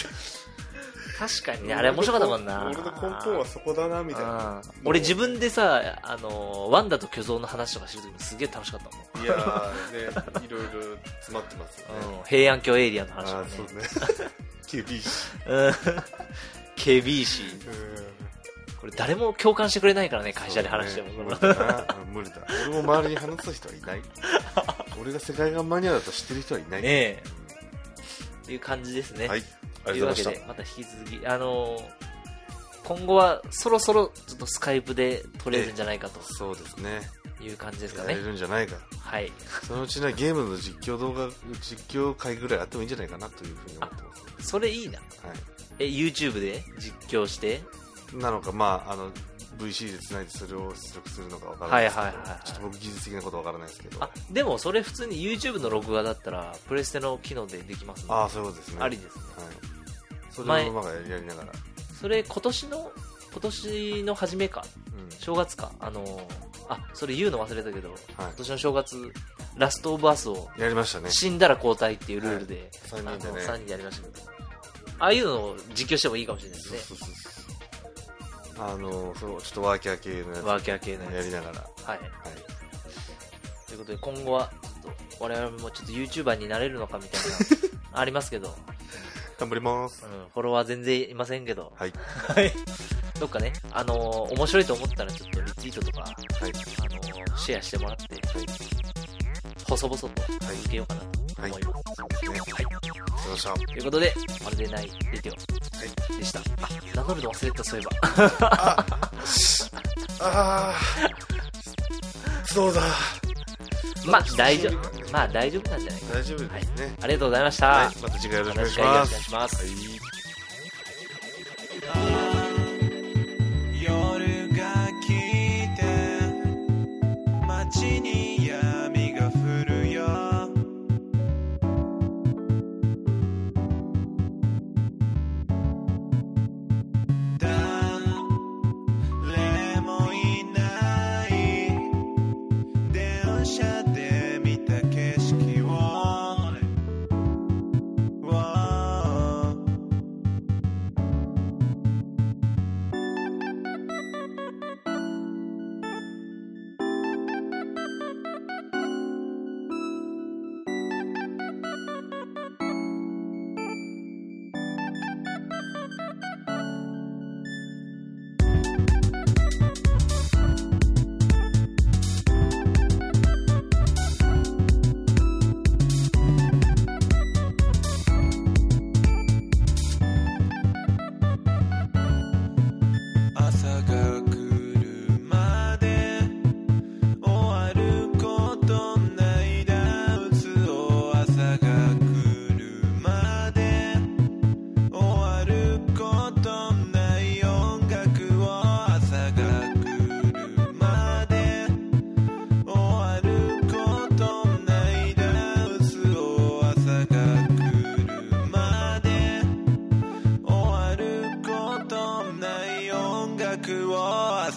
確かにね、あれ面白かったもんな。俺の根本はそこだなみたいな。俺自分でさ、あのーワンダと巨像の話とか知るときもすげえ楽しかったもん。いやーねいろいろ詰まってますよね、うん、平安京エイリアンの話とかね。ああそう。ね。厳しいうん。ケビーし、これ誰も共感してくれないからね、会社で話しても。ね無理だ。俺も周りに話す人はいない。俺が世界観マニアだと知ってる人はいない。ねえ。っていう感じですね。はい。あというわけで、また引き続き、あのー今後はそろそろちょっとスカイプで撮れるんじゃないかと。たそうですね。いう感じですかやれね。るんじゃないか。はい。そのうちねゲームの実況動画実況会ぐらいあってもいいんじゃないかなというふうに思ってます。それいいな。はえ、YouTube で実況して、いなのかまああの VC でつないでそれを出力するのかわからないですけど、はいはいはいはい。ちょっと僕技術的なことわからないですけど。あ、でもそれ普通に YouTube の録画だったら、プレステの機能でできますね。ああそういうことですね。ありですね。はい、それ前をまあやりながら、それ今年の、今年の初めか、うん。正月か、あのーあ、それ言うの忘れたけど、はい。今年の正月、ラストオブアスをやりましたね。死んだら交代っていうルールで、はい。三人でね。あの3人でやりましたけど、ああいうのを実況してもいいかもしれないですね。そうそうそうあのそうちょっとワーキャー系のやつ。ワーキャー系のやつ。やりながら。はい。はい。ということで、今後は、ちょっと、我々もちょっと YouTuber になれるのかみたいな、ありますけど、頑張りますうん、フォロワー全然いませんけど、はいはい。どっかね、あのー面白いと思ったらちょっとリツイートとか、はいあのーシェアしてもらって、細々と続けようかなと思います。ねはい。りました。ということで、まるでないレディオでした。あ、名乗るの忘れてた、そういえば。あー、そうだ。まあ、大丈夫。まあ、大丈夫なんじゃないか大丈夫ですね。ありがとうございました。はい、また次回よろしくお願いします。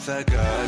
forgot.